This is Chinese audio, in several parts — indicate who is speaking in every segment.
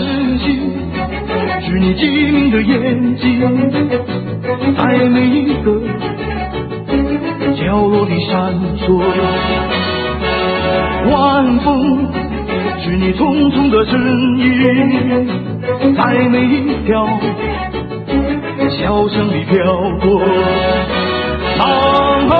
Speaker 1: 真心，是你机灵的眼睛，在每一个角落里闪烁。晚风，是你匆匆的身影，在每一条小巷里飘过。茫茫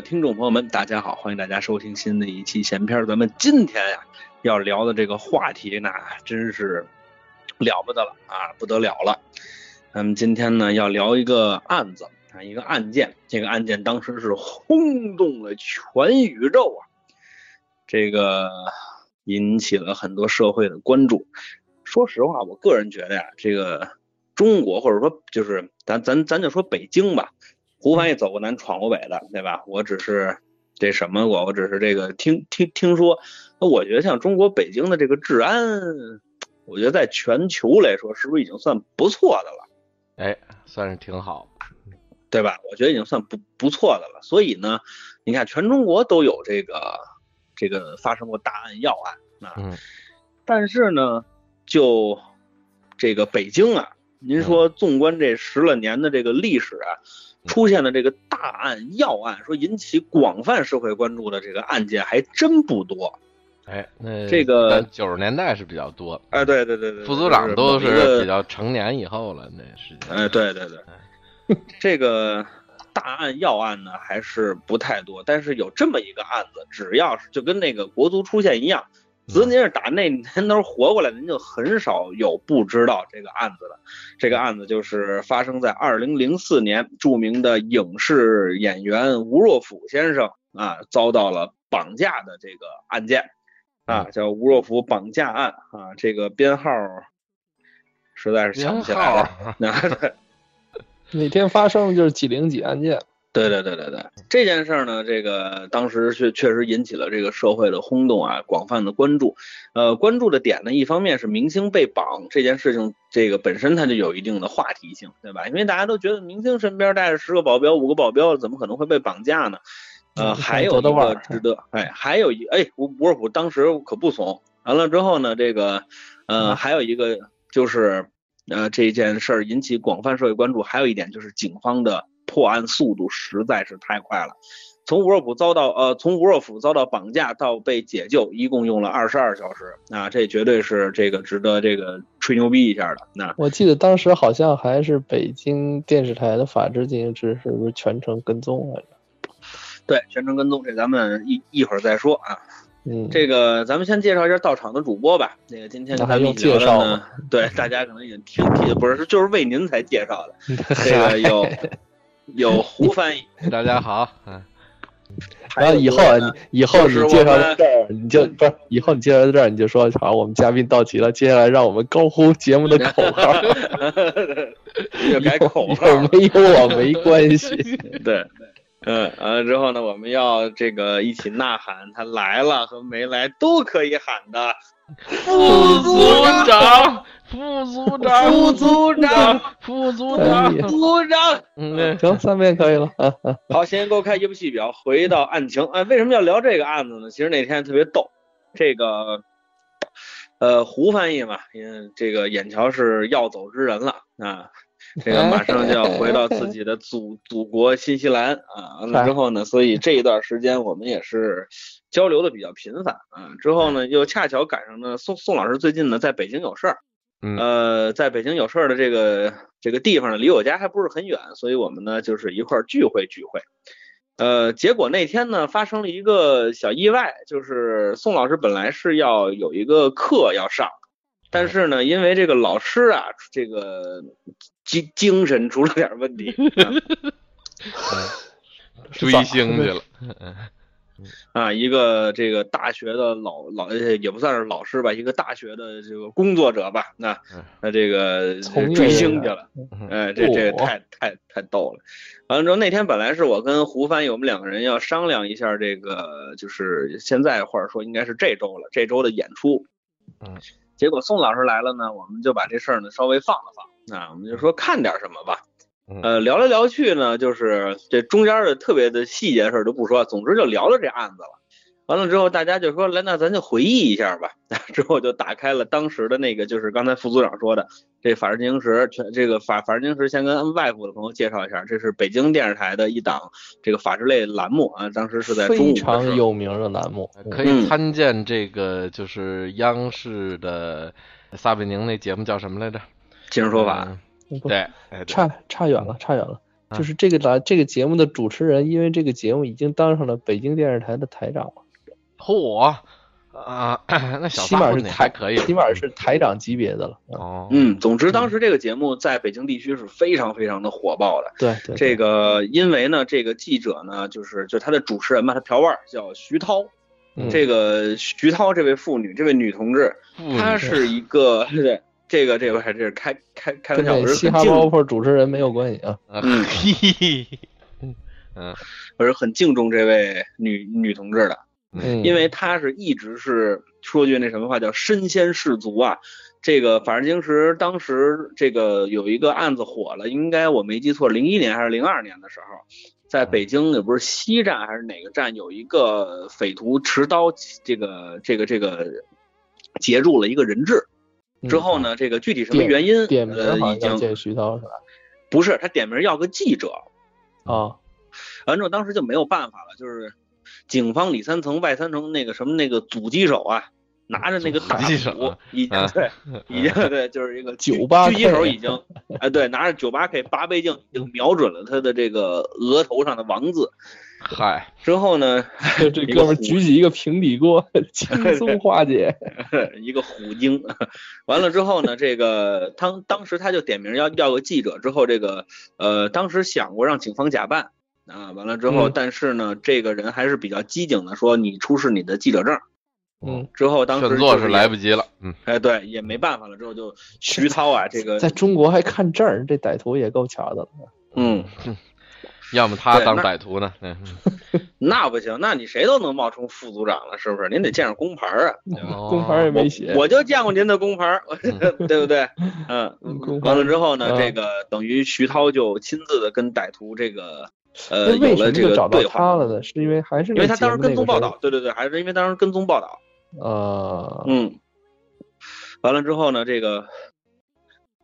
Speaker 2: 听众朋友们，大家好，欢迎大家收听新的一期闲篇。咱们今天呀要聊的这个话题，那真是了不得了啊，不得了了。咱们今天呢要聊一个案子啊，一个案件。这个案件当时是轰动了全宇宙啊，这个引起了很多社会的关注。说实话，我个人觉得呀，这个中国或者说就是咱咱咱就说北京吧，胡凡也走过南闯过北的，对吧？我只是这什么我，我只是这个听听听说。那我觉得像中国北京的这个治安，我觉得在全球来说，是不是已经算不错的了？
Speaker 3: 哎，算是挺好。
Speaker 2: 对吧？我觉得已经算不不错的了。所以呢，你看全中国都有这个这个发生过大案要案啊，
Speaker 3: 嗯，
Speaker 2: 但是呢，就这个北京啊，您说纵观这十来年的这个历史啊，出现的这个大案要案，说引起广泛社会关注的这个案件还真不多。
Speaker 3: 哎，那
Speaker 2: 这个
Speaker 3: 九十年代是比较多，
Speaker 2: 哎，对对对对，
Speaker 3: 副组长都是比较成年以后了，那时间。
Speaker 2: 哎，对对对，这个大案要案呢还是不太多，但是有这么一个案子，只要是就跟那个国足出现一样，只要您是打那年头活过来的，您就很少有不知道这个案子的。这个案子就是发生在二零零四年，著名的影视演员吴若甫先生啊遭到了绑架的这个案件啊，叫吴若甫绑架案啊，这个编号实在是想不起来了。
Speaker 4: 哪天发生的就是几零几案件，
Speaker 2: 对对对对对，这件事儿呢，这个当时确确实引起了这个社会的轰动啊，广泛的关注。呃，关注的点呢，一方面是明星被绑这件事情，这个本身它就有一定的话题性，对吧？因为大家都觉得明星身边带着十个保镖、五个保镖，怎么可能会被绑架呢？呃，还有一个值得，哎，还有一哎，吴吴若甫当时可不怂。完了之后呢，这个呃，还有一个就是呃这件事儿引起广泛社会关注，还有一点就是警方的破案速度实在是太快了。从吴若甫遭到呃，从吴若甫遭到绑架到被解救，一共用了二十二小时，啊，这绝对是这个值得这个吹牛逼一下的。那
Speaker 4: 我记得当时好像还是北京电视台的法制进行时，是不是全程跟踪来着？
Speaker 2: 对全程跟踪，这咱们一一会儿再说啊。
Speaker 4: 嗯，
Speaker 2: 这个咱们先介绍一下到场的主播吧。那个今天
Speaker 4: 那还
Speaker 2: 咱们一起聊
Speaker 4: 用介绍
Speaker 2: 的呢
Speaker 4: 吗，
Speaker 2: 对大家可能已经听听，不是就是为您才介绍的。这个有 有胡翻译，
Speaker 3: 大家好，嗯，
Speaker 4: 然后以后啊，以后你介绍到这儿，你就不是以后你介绍到这儿，你就说好，我们嘉宾到齐了，接下来让我们高呼节目的口号。
Speaker 2: 要 改口号，
Speaker 4: 没有我没关系。
Speaker 2: 对。嗯，完了之后呢，我们要这个一起呐喊，他来了和没来都可以喊的。
Speaker 3: 副组长，副组长，
Speaker 2: 副组长，
Speaker 3: 副组
Speaker 4: 哎
Speaker 3: 长，
Speaker 4: 呀
Speaker 2: 组长，
Speaker 3: 嗯，
Speaker 4: 行，三遍可以了啊啊！
Speaker 2: 好，先给我看一部戏表，回到案情。哎，为什么要聊这个案子呢？其实那天特别逗，这个呃胡翻译嘛，因为这个眼瞧是要走之人了啊，这个马上就要回到自己的祖 祖国新西兰啊。完了之后呢，所以这一段时间我们也是交流的比较频繁啊。之后呢，又恰巧赶上呢宋宋老师最近呢在北京有事儿。
Speaker 3: 嗯。
Speaker 2: 呃，在北京有事儿的这个这个地方呢，离我家还不是很远，所以我们呢就是一块儿聚会聚会。呃，结果那天呢发生了一个小意外，就是宋老师本来是要有一个课要上，但是呢，因为这个老师啊，这个精精神出了点问题，啊。
Speaker 3: 追星去了，
Speaker 2: 啊，一个这个大学的老老呃也不算是老师吧，一个大学的这个工作者吧，那
Speaker 3: 嗯
Speaker 2: 那这个追星去了，哎，这这
Speaker 4: 哦
Speaker 2: 太太太逗了。完了之后，那天本来是我跟胡翻译我们两个人要商量一下这个，就是现在或者说应该是这周了，这周的演出。
Speaker 3: 嗯，
Speaker 2: 结果宋老师来了呢，我们就把这事儿呢稍微放了放，啊，我们就说看点什么吧。
Speaker 3: 嗯
Speaker 2: 呃，聊来聊去呢，就是这中间的特别的细节事儿都不说，总之就聊到这案子了。完了之后，大家就说来，那咱就回忆一下吧。之后就打开了当时的那个，就是刚才副组长说的这《法制进行时》，全这个法《法制进行时》先跟外部的朋友介绍一下，这是北京电视台的一档这个法制类栏目啊，当时是在中午
Speaker 4: 非常有名的栏目，
Speaker 3: 可
Speaker 2: 嗯
Speaker 3: 以参见这个就是央视的撒贝宁那节目叫什么来着？
Speaker 2: 今日说法。
Speaker 3: 对，
Speaker 4: 差差远了，差远了。
Speaker 3: 啊
Speaker 4: 就是这个栏这个节目的主持人，因为这个节目已经当上了北京电视台的台长了，
Speaker 3: 嚯啊，那小
Speaker 4: 起码是台
Speaker 3: 还可以，
Speaker 4: 起码是台长级别的了。嗯
Speaker 3: 哦，
Speaker 2: 嗯，总之当时这个节目在北京地区是非常非常的火爆的。
Speaker 4: 对对，
Speaker 2: 这个因为呢，这个记者呢，就是就他的主持人嘛，他嫖腕儿叫徐涛。
Speaker 4: 嗯
Speaker 2: 这个徐涛这位妇女，这位女同志，她是一个对 这个这个还是开开开玩笑，我
Speaker 4: 这嘻哈包袱主持人没有关系啊。
Speaker 3: 呃
Speaker 2: 嗯
Speaker 3: 嘿，嗯
Speaker 2: 我是很敬重这位女女同志的，
Speaker 4: 嗯，
Speaker 2: 因为她是一直是说句那什么话叫身先士卒啊。这个《法制进行时》当时这个有一个案子火了，应该我没记错，零一年还是零二年的时候，在北京也不是西站还是哪个站，有一个匪徒持刀这个这个这个截住了一个人质。之后呢，这个具体什么原因，
Speaker 4: 嗯点名
Speaker 2: 已经
Speaker 4: 像叫见徐涛是吧？
Speaker 2: 不是他点名要个记者，
Speaker 4: 啊，
Speaker 2: 完之后当时就没有办法了，就是警方里三层外三层那个什么那个阻击手啊，拿着那个大
Speaker 3: 阻击手
Speaker 2: 斧，已经
Speaker 3: 啊。
Speaker 2: 对，已经对，就是一个狙
Speaker 4: 98K
Speaker 2: 狙击手已经，哎对，拿着九八 K 八倍镜已经瞄准了他的这个额头上的王字。
Speaker 3: 嗨，
Speaker 2: 之后呢，
Speaker 4: 这这哥们儿举起一个平底锅，轻松化解。
Speaker 2: 一个虎鲸，完了之后呢，这个当当时他就点名要要个记者，之后这个呃，当时想过让警方假扮啊，完了之后，
Speaker 4: 嗯
Speaker 2: 但是呢，这个人还是比较机警的，说你出示你的记者证。
Speaker 4: 嗯，
Speaker 2: 之后当时
Speaker 3: 劝座
Speaker 2: 就是
Speaker 3: 来不及了，嗯，
Speaker 2: 哎，对，也没办法了，之后就徐涛啊，这个
Speaker 4: 在中国还看证儿，这歹徒也够巧的了。
Speaker 2: 嗯，
Speaker 3: 要么他当歹徒呢，嗯，
Speaker 2: 那不行，那你谁都能冒充副组长了，是不是？您得见着工牌啊。
Speaker 4: 工牌也没写。
Speaker 2: 我我就见过您的工牌，对不对？嗯完了之后呢，
Speaker 4: 嗯
Speaker 2: 这个等于徐涛就亲自的跟歹徒这个呃
Speaker 4: 为什
Speaker 2: 有了这个
Speaker 4: 么就找到
Speaker 2: 对话，
Speaker 4: 他了呢？是因为还是
Speaker 2: 因为他当时跟踪报
Speaker 4: 道。
Speaker 2: 道，对对对，还是因为当时跟踪报道，
Speaker 4: 呃，
Speaker 2: 嗯，完了之后呢，这个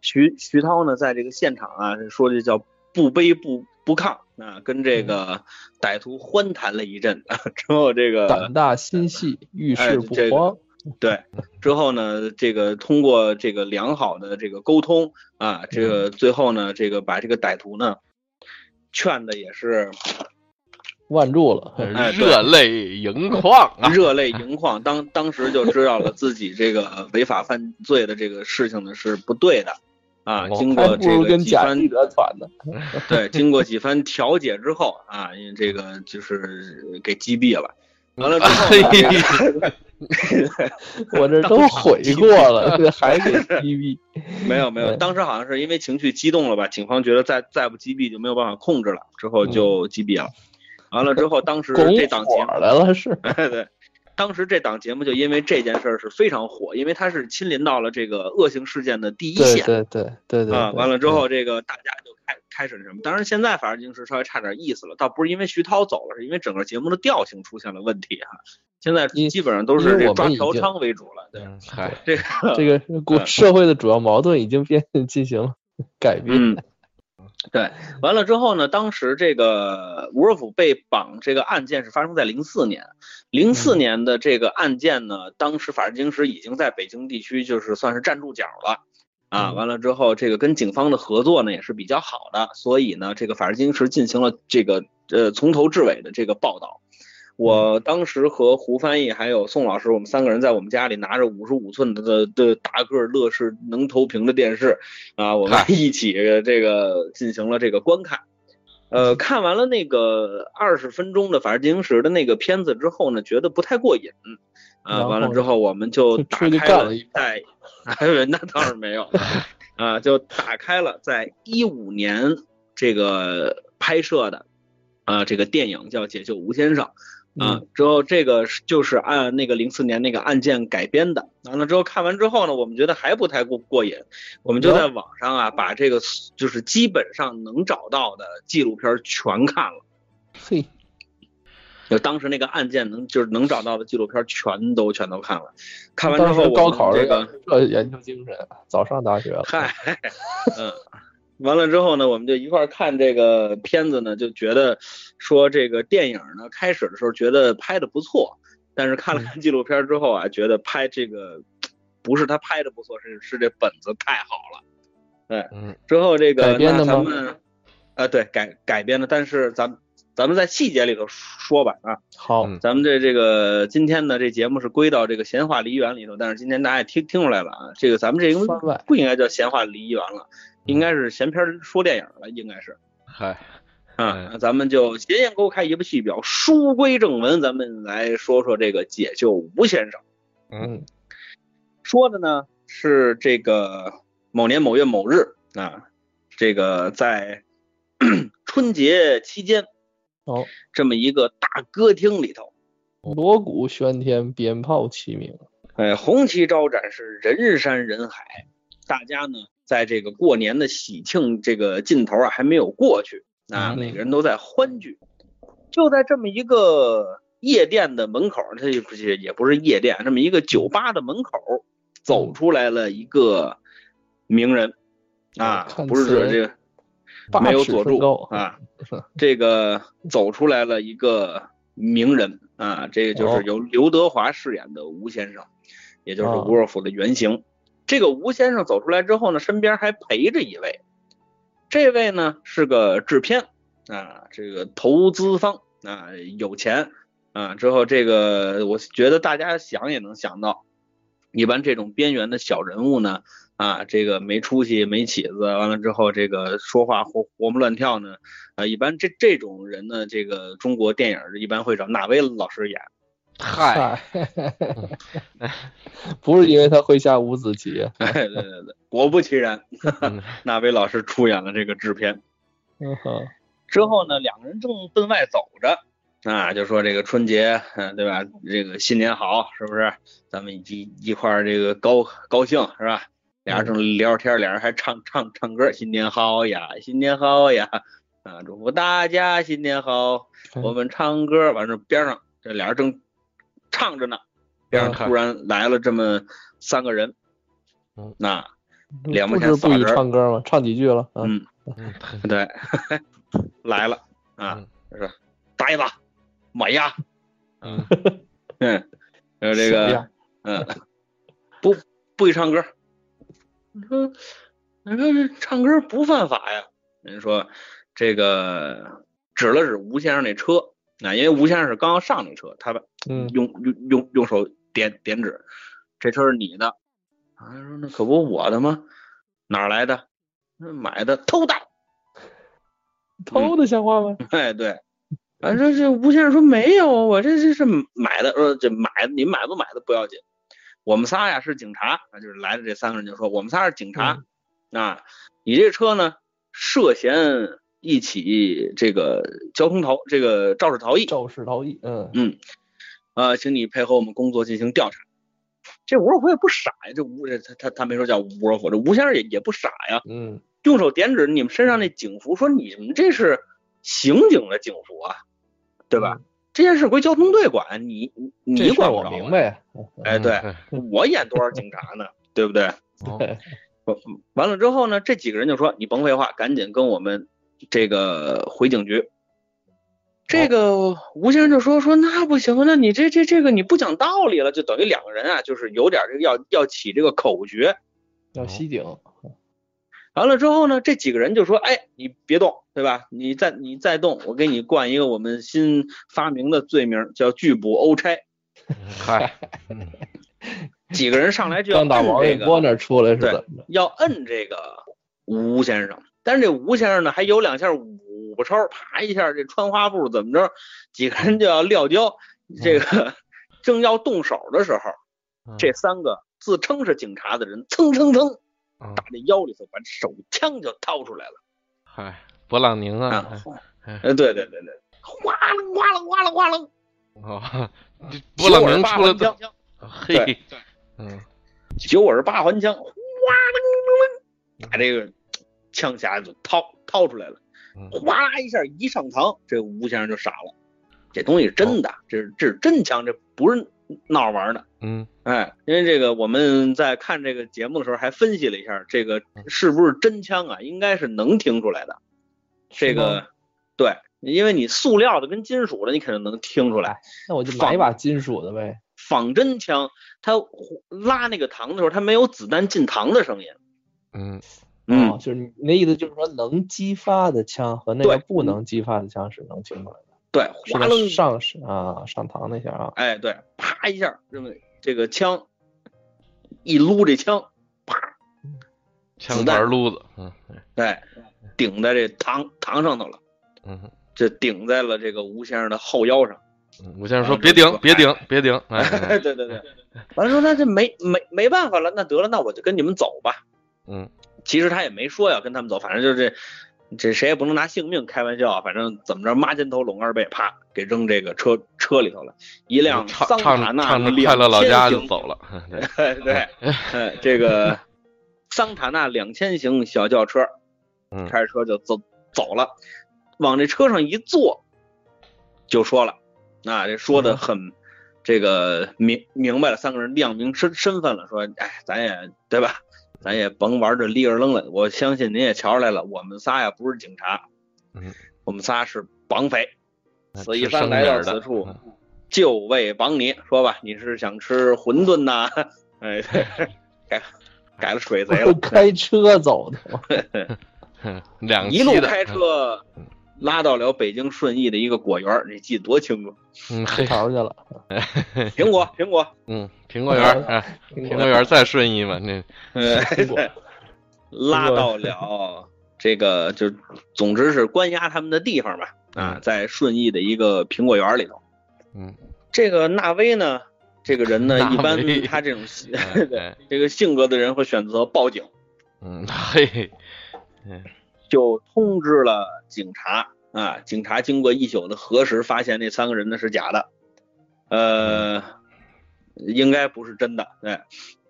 Speaker 2: 徐徐涛呢，在这个现场啊，说这叫不卑不不抗啊，跟这个歹徒欢谈了一阵，啊 之后这个
Speaker 4: 胆大心细，遇
Speaker 2: 哎
Speaker 4: 事不
Speaker 2: 这个
Speaker 4: 慌。
Speaker 2: 对，之后呢，这个通过这个良好的这个沟通啊，这个最后呢，这个把这个歹徒呢劝的也是
Speaker 4: 万住了。
Speaker 2: 哎
Speaker 3: 热泪盈眶啊，
Speaker 2: 热泪盈眶，当当时就知道了自己这个违法犯罪的这个事情呢是不对的啊。
Speaker 3: 哦
Speaker 2: 经过这个几番
Speaker 4: 跟贾记者团呢。
Speaker 2: 对，经过几番调解之后啊，因为这个就是给击毙了。完了之后
Speaker 4: 我这都悔过了，这还给 击毙。
Speaker 2: 没有没有，当时好像是因为情绪激动了吧，警方觉得再再不击毙就没有办法控制了，之后就击毙了。完了之后，当时这档节目，
Speaker 4: 火来了是。
Speaker 2: 对，当时这档节目就因为这件事儿是非常火，因为它是亲临到了这个恶性事件的第一线
Speaker 4: 对对对对。
Speaker 2: 啊。
Speaker 4: 对
Speaker 2: 完了之后，这个大家就开开始什么？当然现在法制进行时稍微差点意思了，倒不是因为徐涛走了，是因为整个节目的调性出现了问题哈。现在基本上都是这抓嫖娼为主了，对
Speaker 3: 嗯嗨，
Speaker 2: 这个
Speaker 4: 这个国社会的主要矛盾已经变进行了 改变。
Speaker 2: 嗯，对，完了之后呢，当时这个吴若甫被绑这个案件是发生在零四年，零四年的这个案件呢，当时法制进行时已经在北京地区就是算是站住脚了。啊，
Speaker 4: 嗯
Speaker 2: 完了之后，这个跟警方的合作呢也是比较好的，所以呢，这个法制进行时进行了这个呃从头至尾的这个报道。我当时和胡翻译还有宋老师，我们三个人在我们家里拿着五十五寸的的的大个儿乐视能投屏的电视，啊，我们一起这个进行了这个观看。呃，看完了那个二十分钟的《法制进行时》的那个片子之后呢，觉得不太过瘾。啊，完了之后我们就打开了在，哎，那倒是没有，啊，就打开了在一五年这个拍摄的啊这个电影叫《解救吴先生》啊
Speaker 4: 嗯，
Speaker 2: 之后这个是就是按那个零四年那个案件改编的。完了之后看完之后呢，我们觉得还不太过过瘾，我们就在网上啊把这个就是基本上能找到的纪录片全看了。
Speaker 4: 嘿，
Speaker 2: 就当时那个案件能就是能找到的纪录片全都全都看了，看完之后
Speaker 4: 高考
Speaker 2: 这个
Speaker 4: 这研究精神，早上大学了。
Speaker 2: 嗨，嗯，完了之后呢，我们就一块儿看这个片子呢，就觉得说这个电影呢开始的时候觉得拍的不错，但是看了看纪录片之后啊，觉得拍这个不是他拍的不错，是是这本子太好了。对，
Speaker 3: 嗯
Speaker 2: 之后这个
Speaker 4: 改编的吗
Speaker 2: 那咱们啊对改改编的，但是咱咱们在细节里头说吧啊。
Speaker 4: 好，
Speaker 3: 嗯
Speaker 2: 咱们这这个今天的这节目是归到这个闲话梨园里头，但是今天大家也听听出来了啊，这个咱们这个
Speaker 4: 番外
Speaker 2: 不应该叫闲话梨园了，应该是闲篇说电影了，应该是
Speaker 3: 嗨，
Speaker 2: 啊，那咱们就闲言勾开一部戏表，书归正文，咱们来说说这个解救吴先生。
Speaker 3: 嗯
Speaker 2: 说的呢是这个某年某月某日啊，这个在 春节期间
Speaker 4: 哦，
Speaker 2: 这么一个大歌厅里头。
Speaker 4: 锣鼓喧天，鞭炮齐鸣。
Speaker 2: 哎，红旗招展是人山人海，大家呢在这个过年的喜庆这个劲头啊还没有过去，啊，
Speaker 4: 嗯
Speaker 2: 每个人都在欢聚。就在这么一个夜店的门口，它也不是也不是夜店，这么一个酒吧的门口，走出来了一个名人，啊，不是
Speaker 4: 说
Speaker 2: 这个没有佐助啊，这个走出来了一个名人啊，这个就是
Speaker 4: 哦
Speaker 2: 由刘德华饰演的吴先生，也就是
Speaker 4: 哦
Speaker 2: 吴若甫的原型。这个吴先生走出来之后呢，身边还陪着一位，这位呢是个制片啊，这个投资方啊，有钱啊。之后这个我觉得大家想也能想到，一般这种边缘的小人物呢，啊，这个没出息、没起子，完了之后这个说话活活蹦乱跳呢，啊，一般这这种人呢，这个中国电影一般会找哪位老师演？
Speaker 3: 嗨，
Speaker 4: 不是因为他会下五子棋，
Speaker 2: 哎，对对对，果不其然，
Speaker 3: 嗯
Speaker 2: 那位老师出演了这个制片。
Speaker 4: 嗯哼，
Speaker 2: 之后呢，两个人正奔外走着，啊，就说这个春节，嗯、对吧？这个新年好，是不是？咱们一一块儿这个高高兴，是吧？俩人正聊着天，俩人还唱唱唱歌，新年好呀，新年好呀，啊，祝福大家新年好。我们唱歌，完事边上这俩人正唱着呢，边上
Speaker 3: 嗯
Speaker 2: 突然来了这么三个人
Speaker 3: 嗯，
Speaker 2: 那两
Speaker 4: 不
Speaker 2: 毛钱
Speaker 4: 是不许
Speaker 2: 仨人
Speaker 4: 唱歌吗？唱几句了，啊，
Speaker 2: 嗯，
Speaker 3: 嗯。
Speaker 2: 对，来了啊，是呆子、买呀，
Speaker 3: 嗯。
Speaker 2: 嗯，还有这个，嗯，不不许唱歌。你说，你说这唱歌不犯法呀？人说这个指了指吴先生那车，啊，因为吴先生是刚刚上那车，他把
Speaker 4: 嗯，
Speaker 2: 用用用用手点点指，这车是你的。啊，他说那可不我的吗？哪儿来的？那买的，偷的。
Speaker 4: 偷的像话吗？
Speaker 2: 哎，对，反正这吴先生说没有啊，我这这是买的，说这买的你买不买的不要紧，我们仨呀是警察，啊，就是来的这三个人就说我们仨是警察，啊，你这车呢涉嫌一起这个交通逃这个肇事逃逸，
Speaker 4: 肇事逃逸，嗯，
Speaker 2: 嗯，呃，请你配合我们工作进行调查。这吴若甫也不傻呀，这吴这他他他没说叫吴若甫，这吴先生也也不傻呀，
Speaker 4: 嗯，
Speaker 2: 用手点指你们身上那警服，说你们这是刑警的警服啊，对吧？这件事归交通队管，你你管不。
Speaker 4: 明白，
Speaker 2: 哎，对
Speaker 3: 嗯
Speaker 2: 我演多少警察呢？对不对？
Speaker 3: 哦
Speaker 4: 对，
Speaker 2: 完了之后呢，这几个人就说：“你甭废话，赶紧跟我们这个回警局。”这个吴先生就说：“说那不行，那你这这这个你不讲道理了，就等于两个人啊，就是有点这个要要起这个口诀。
Speaker 4: 要袭警，
Speaker 2: 完了之后呢，这几个人就说：‘哎，你别动，对吧？你再你再动，我给你冠一个我们新发明的罪名，叫拒捕欧差。
Speaker 3: 嗨，嗯 ’
Speaker 2: 几个人上来就要
Speaker 4: 刚打
Speaker 2: 摁这个
Speaker 4: 王一波那出来是
Speaker 2: 要摁这个吴先生。但是这吴先生呢，还有两下五步超，啪一下这穿花步怎么着，几个人就要撂跤，这个 正要动手的时候，
Speaker 3: 嗯。
Speaker 2: 这三个自称是警察的人，蹭蹭蹭
Speaker 3: 嗯
Speaker 2: 打这腰里头，把手枪就掏出来了
Speaker 3: 嗨，勃朗宁啊，
Speaker 2: 啊！
Speaker 3: 哎
Speaker 2: 呃，对对对对，哗楞哗楞哗楞哗楞，
Speaker 3: 哦，这勃朗宁出了
Speaker 2: 枪，
Speaker 3: 嘿
Speaker 2: 对，
Speaker 3: 嗯。
Speaker 2: 九耳八环枪，哗楞，把这个枪匣子掏掏出来了，
Speaker 3: 嗯
Speaker 2: 哗啦一下一上膛，这吴先生就傻了，这东西是真的，这是这是真枪，这不是闹着玩的。
Speaker 3: 嗯
Speaker 2: 哎，因为这个我们在看这个节目的时候还分析了一下，这个是不是真枪啊？应该是能听出来的。这个对，因为你塑料的跟金属的，你肯定能听出来。
Speaker 4: 那我就买一把金属的呗。
Speaker 2: 仿真枪，它拉那个膛的时候，它没有子弹进膛的声音。
Speaker 3: 嗯
Speaker 2: 嗯
Speaker 4: 哦，就是你那意思就是说能激发的枪和那个不能激发的枪是能听出来的。
Speaker 2: 对，哗楞，
Speaker 4: 上是啊上膛那下啊。
Speaker 2: 哎，对，啪一下，这么这个枪一撸，这枪啪，
Speaker 3: 枪
Speaker 2: 子弹
Speaker 3: 撸子，嗯
Speaker 2: 哎，顶在这膛膛上头了，
Speaker 3: 嗯
Speaker 2: 这顶在了这个吴先生的后腰上。
Speaker 3: 嗯，吴先生说别顶别顶别顶，哎
Speaker 2: 对对对，完了说那这没没没办法了，那得了，那我就跟你们走吧。
Speaker 3: 嗯
Speaker 2: 其实他也没说要跟他们走，反正就是这这谁也不能拿性命开玩笑啊，反正怎么着抹肩头拢二背，啪给扔这个车车里头了，一辆桑塔纳
Speaker 3: 唱唱着
Speaker 2: 两
Speaker 3: 快乐老家就走了，对，
Speaker 2: 对，呃，这个桑塔纳两千型小轿车，
Speaker 3: 嗯
Speaker 2: 开着车就走走了，往这车上一坐，就说了，啊，这说的很，这个明明白了，三个人亮明身身份了，说，哎，咱也对吧？咱也甭玩这立儿愣了，我相信您也瞧出来了，我们仨呀不是警察，
Speaker 3: 嗯，
Speaker 2: 我们仨是绑匪，此一番来到此处
Speaker 3: 嗯，
Speaker 2: 就为绑你。说吧，你是想吃馄饨呐？哎，改改了水贼了，
Speaker 4: 开车走的
Speaker 3: 两
Speaker 2: 一路开，车拉到了北京顺义的一个果园，你记得多清楚？
Speaker 3: 嗯黑，
Speaker 4: 桃去了。
Speaker 2: 苹果，苹果，
Speaker 3: 嗯，苹果园
Speaker 4: 苹
Speaker 3: 苹果园在顺义嘛，那
Speaker 2: 呃，
Speaker 4: 苹果
Speaker 2: 拉到了这个，就总之是关押他们的地方吧。啊，
Speaker 3: 嗯
Speaker 2: 在顺义的一个苹果园里头。
Speaker 3: 嗯，
Speaker 2: 这个纳威呢，这个人呢，一般
Speaker 3: 威
Speaker 2: 他这种这个性格的人会选择报警。
Speaker 3: 嗯嘿，
Speaker 2: 就通知了警察啊。警察经过一宿的核实，发现那三个人呢是假的，呃，应该不是真的，对，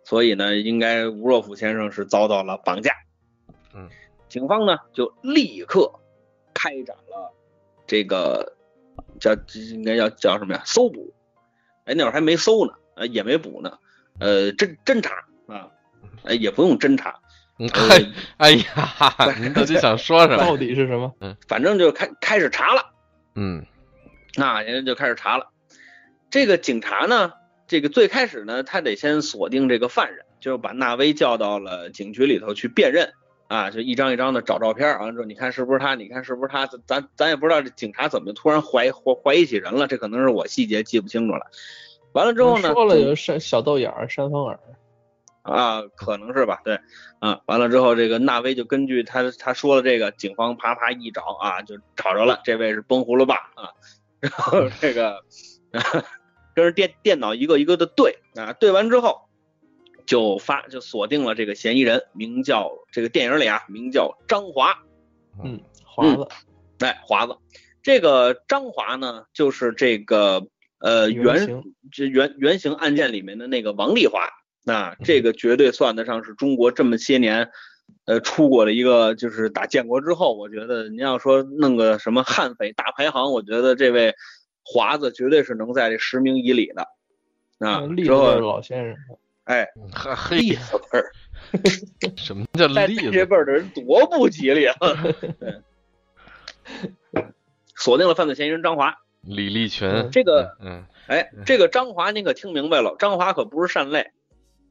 Speaker 2: 所以呢，应该吴若甫先生是遭到了绑架。
Speaker 3: 嗯，
Speaker 2: 警方呢就立刻开展了这个叫这应该叫叫什么呀？搜捕。哎，那会儿还没搜呢，呃，也没捕呢，呃，侦侦查啊，呃，也不用侦查，
Speaker 3: 嗯哎呀，您到底想说什么？
Speaker 4: 到底是什么？
Speaker 2: 嗯反正就开开始查了。
Speaker 3: 嗯
Speaker 2: 那人家就开始查了。这个警察呢，这个最开始呢，他得先锁定这个犯人，就是把纳威叫到了警局里头去辨认啊，就一张一张的找照片，完了之后你看是不是他，你看是不是他，咱咱咱也不知道这警察怎么突然怀怀怀疑起人了，这可能是我细节记不清楚了。完了之后呢，
Speaker 4: 说了有扇小豆眼儿、山风耳，
Speaker 2: 啊，可能是吧，对，啊，完了之后，这个纳威就根据他他说的这个，警方啪啪一找啊，就找着了，这位是崩葫芦爸啊，然后这个啊跟着电电脑一个一个的对啊，对完之后就发就锁定了这个嫌疑人，名叫这个电影里啊，名叫张华，
Speaker 4: 嗯，华子，
Speaker 2: 哎，华子，这个张华呢，就是这个呃原这原原型案件里面的那个王丽华，那这个绝对算得上是中国这么些年，呃出过的一个，就是打建国之后，我觉得您要说弄个什么悍匪大排行，我觉得这位华子绝对是能在这十名以里的。啊，
Speaker 4: 栗
Speaker 2: 之后
Speaker 4: 子辈老先生，
Speaker 2: 哎，
Speaker 3: 呵嘿
Speaker 2: 栗，子辈儿，
Speaker 3: 什么叫
Speaker 2: 在
Speaker 3: 栗子？
Speaker 2: 这辈儿的人多不吉利啊！对，锁定了犯罪嫌疑人张华。
Speaker 3: 李立群，
Speaker 2: 这个
Speaker 3: 嗯
Speaker 2: 哎，这个张华您可听明白了，张华可不是善类。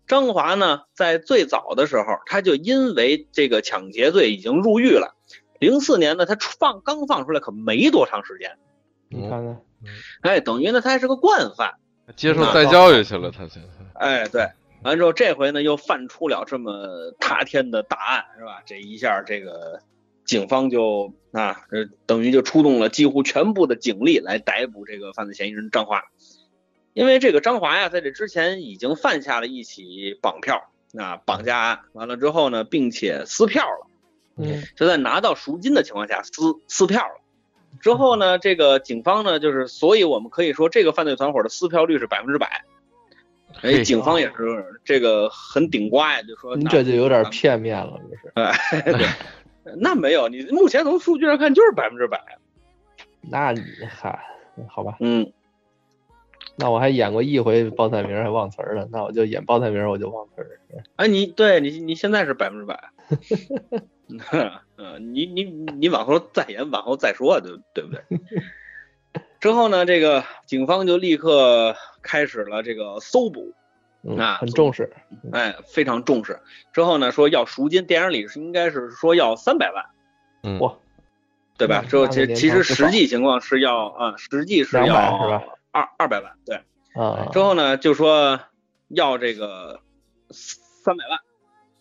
Speaker 2: 张华呢，在最早的时候，他就因为这个抢劫罪已经入狱了。零四年呢，他放刚放出来可没多长时间，
Speaker 4: 你看看，
Speaker 2: 哎，等于呢他还是个惯犯。
Speaker 3: 接受再教育去了，他现在
Speaker 2: 哎，对，完之后这回呢又犯出了这么塌天的大案，是吧？这一下这个警方就啊，呃，等于就出动了几乎全部的警力来逮捕这个犯罪嫌疑人张华。因为这个张华呀，在这之前已经犯下了一起绑票啊绑架案，完了之后呢，并且撕票了，
Speaker 4: 嗯
Speaker 2: 就在拿到赎金的情况下撕撕票了。之后呢，这个警方呢，就是，所以我们可以说，这个犯罪团伙的撕票率是百分之百。哎，
Speaker 3: 嘿
Speaker 2: 警方也是这个很顶瓜呀，就说
Speaker 4: 你
Speaker 2: 那
Speaker 4: 这就有点片面了，这是。
Speaker 2: 哎，对，那没有，你目前从数据上看就是百分之百。
Speaker 4: 那你嗨，好吧，
Speaker 2: 嗯，
Speaker 4: 那我还演过一回报菜名儿还忘词儿了，那我就演报菜名儿我就忘词儿。
Speaker 2: 哎，你对你你现在是百分之百。嗯，你你你往后再演，往后再说，对对不对？之后呢，这个警方就立刻开始了这个搜捕，
Speaker 4: 嗯，
Speaker 2: 啊
Speaker 4: 很重视。
Speaker 2: 哎，非常重视。之后呢，说要赎金，电影里是应该是说要三百万，
Speaker 3: 嗯，
Speaker 4: 哇，
Speaker 2: 对吧？
Speaker 4: 嗯
Speaker 2: 之后其其实实际情况是要啊，实际是
Speaker 4: 200
Speaker 2: 要
Speaker 4: 是吧
Speaker 2: 二二百万，对。
Speaker 4: 啊，
Speaker 2: 之后呢，就说要这个三百万。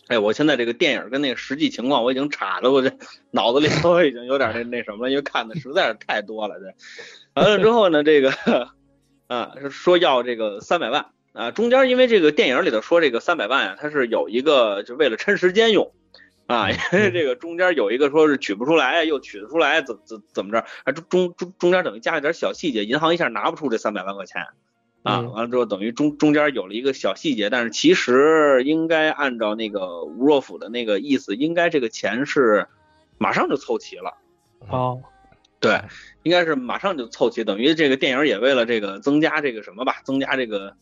Speaker 2: 哎，我现在这个电影跟那个实际情况我已经查的，我这脑子里头已经有点那那什么了，因为看的实在是太多了。对，完了之后呢，这个啊说要这个三百万啊，中间因为这个电影里头说这个三百万啊，它是有一个就为了抻时间用。啊，因为这个中间有一个说是取不出来，又取得出来，怎怎怎么着？啊，中中中中间等于加了点小细节，银行一下拿不出这三百万块钱。啊，
Speaker 4: 嗯
Speaker 2: 完了之后等于中中间有了一个小细节，但是其实应该按照那个吴若甫的那个意思，应该这个钱是马上就凑齐了，
Speaker 4: 哦，
Speaker 2: 对，应该是马上就凑齐，等于这个电影也为了这个增加这个什么吧，增加这个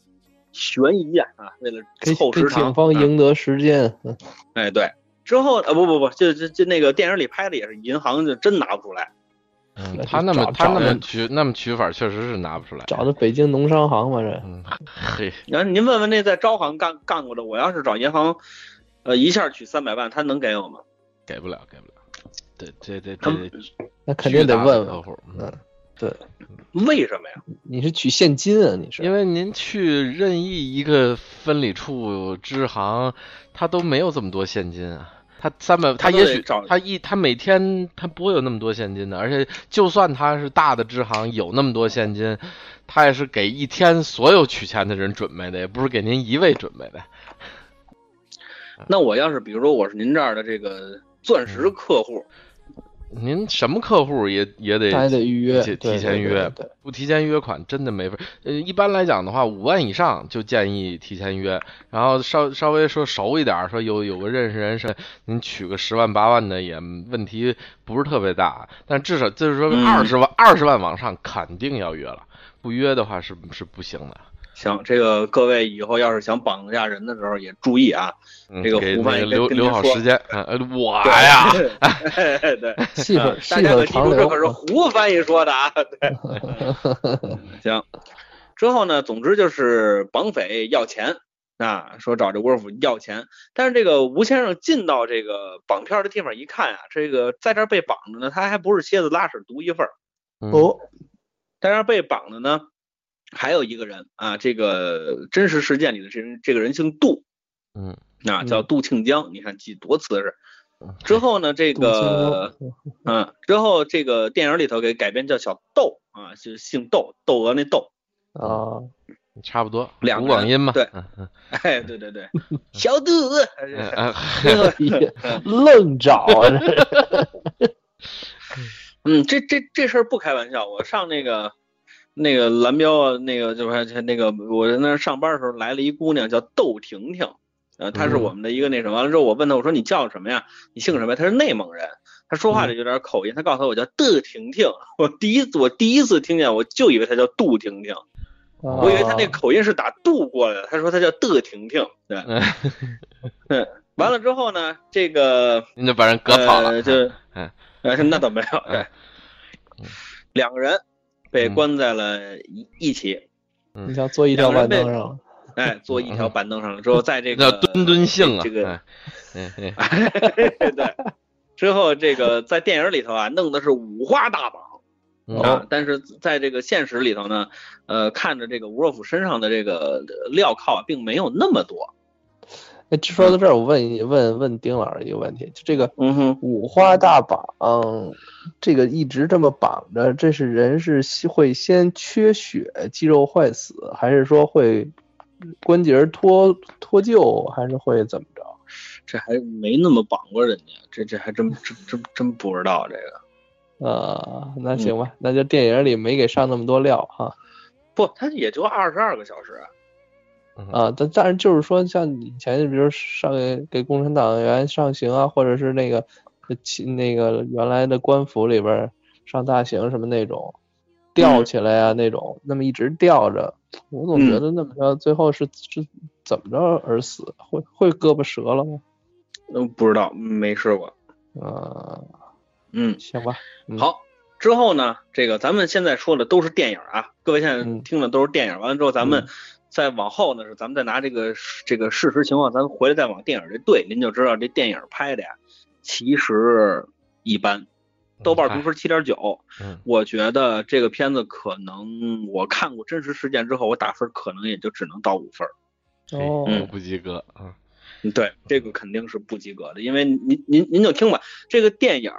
Speaker 2: 悬疑啊，啊，为了
Speaker 4: 给给
Speaker 2: 凑时长，
Speaker 4: 警方
Speaker 2: 啊
Speaker 4: 赢得时间。嗯
Speaker 2: 哎对，之后啊不不不，就就就那个电影里拍的也是银行就真拿不出来，
Speaker 3: 嗯他那么他那么取那么取法确实是拿不出来。
Speaker 4: 找的北京农商行嘛，这
Speaker 3: 嗯，嘿，
Speaker 2: 然后您问问那在招行干干过的，我要是找银行，呃一下取三百万，他能给我吗？
Speaker 3: 给不了，给不了。对，这这
Speaker 2: 他
Speaker 3: 这
Speaker 4: 那肯定得问问。
Speaker 3: 客户，
Speaker 4: 嗯，对，
Speaker 2: 为什么呀？
Speaker 4: 你是取现金啊？你是？
Speaker 3: 因为您去任意一个分理处支行，他都没有这么多现金啊。他三百，
Speaker 2: 他
Speaker 3: 也许他一他每天他不会有那么多现金的，而且就算他是大的支行有那么多现金，他也是给一天所有取钱的人准备的，也不是给您一位准备的。
Speaker 2: 那我要是比如说我是您这儿的这个钻
Speaker 4: 嗯
Speaker 2: 石客户，
Speaker 3: 您什么客户也也得
Speaker 4: 他还得预约，
Speaker 3: 提前约，
Speaker 4: 对对对
Speaker 3: 不提前约款真的没法。呃，一般来讲的话，五万以上就建议提前约，然后稍稍微说熟一点儿，说有有个认识人是您取个十万八万的也问题不是特别大，但至少就是说
Speaker 2: 嗯
Speaker 3: 二十万二十万往上肯定要约了，不约的话是是不行的。
Speaker 2: 行，这个各位以后要是想绑架人的时候也注意啊，
Speaker 3: 嗯
Speaker 2: 这个胡范也
Speaker 3: 那个留留好时间。嗯呃，我
Speaker 2: 对
Speaker 3: 呀，
Speaker 2: 对对，
Speaker 4: 细
Speaker 2: 啊
Speaker 4: 水细
Speaker 2: 大家可记住，这
Speaker 4: 水长流
Speaker 2: 可。是胡翻译说的啊。对，行。之后呢，总之就是绑匪要钱啊，说找这沃尔夫要钱。但是这个吴先生进到这个绑票的地方一看啊，这个在这儿被绑着呢，他还不是蝎子拉屎独一份儿，
Speaker 3: 嗯
Speaker 4: 哦，
Speaker 2: 在这儿被绑的呢，还有一个人啊，这个真实事件里的这人，这个人姓杜
Speaker 3: 嗯，
Speaker 2: 啊，叫杜庆江，你看记多瓷实
Speaker 3: 嗯。
Speaker 2: 之后呢，这个
Speaker 4: 龙
Speaker 2: 嗯，之后这个电影里头给改编叫小窦啊，就是姓窦，窦娥那窦。
Speaker 4: 啊，
Speaker 3: 差不多，
Speaker 2: 两个
Speaker 3: 广音嘛。
Speaker 2: 对
Speaker 3: 嗯嗯
Speaker 2: 哎，对对对，小杜，
Speaker 4: 愣找啊，
Speaker 2: 嗯，这这这事儿不开玩笑，我上那个那个蓝标啊，那个就是那个我在那儿上班的时候来了一姑娘叫窦婷婷，呃，她是
Speaker 3: 嗯。
Speaker 2: 我们的一个那什么，完了之后我问她我说你叫什么呀？你姓什么呀？她是内蒙人，她说话里有点口音，她告诉我我叫窦婷婷，我第一次我第一次听见我就以为她叫杜婷婷，我以为她那口音是打杜过来的，她说她叫窦婷婷，对，
Speaker 3: 嗯，
Speaker 2: 嗯，完了之后呢，这个
Speaker 3: 你就把人隔跑了。
Speaker 2: 呃、就，
Speaker 3: 嗯。
Speaker 2: 呃，那倒没有，对
Speaker 3: 嗯，
Speaker 2: 两个人被
Speaker 3: 嗯
Speaker 2: 关在了一一起，
Speaker 4: 你想坐一条板凳上，
Speaker 2: 哎，坐一条板凳上了之后，在这
Speaker 3: 叫
Speaker 2: 个
Speaker 3: 墩墩性啊。
Speaker 2: 这个，对，之后这个在电影里头啊，弄的是五花大绑。
Speaker 3: 嗯
Speaker 2: 啊，但是在这个现实里头呢，呃，看着这个吴若甫身上的这个镣铐啊，并没有那么多。
Speaker 4: 哎，说到这儿，我问一问问丁老师一个问题，就这个
Speaker 2: 嗯哼，
Speaker 4: 五花大绑，这个一直这么绑着，这是人是会先缺血、肌肉坏死，还是说会关节脱脱臼，还是会怎么着？
Speaker 2: 这还没那么绑过人家，这这还真真真真不知道这个。
Speaker 4: 呃，那行吧，那就电影里没给上那么多料哈。
Speaker 2: 不，他也就二十二个小时啊。
Speaker 4: 啊，但但是就是说，像以前，比如上给共产党员上刑啊，或者是那个那个原来的官府里边上大刑什么那种，吊起来啊那种，那么一直吊着，我总觉得那么着，最后是是怎么着而死？会会胳膊折了吗？
Speaker 2: 嗯，不知道，没试过。
Speaker 4: 啊，
Speaker 2: 嗯，
Speaker 4: 行吧。
Speaker 2: 好，之后呢，这个咱们现在说的都是电影啊，各位现在听的都是电影。完了之后，咱们。再往后呢，是咱们再拿这个这个事实情况，咱们回来再往电影这对，您就知道这电影拍的呀，其实一般，豆瓣评分七点九，我觉得这个片子可能我看过真实事件之后，我打分可能也就只能到五分，
Speaker 4: 哦，
Speaker 3: 不及格啊，
Speaker 2: 对，这个肯定是不及格的，因为您您您就听吧，这个电影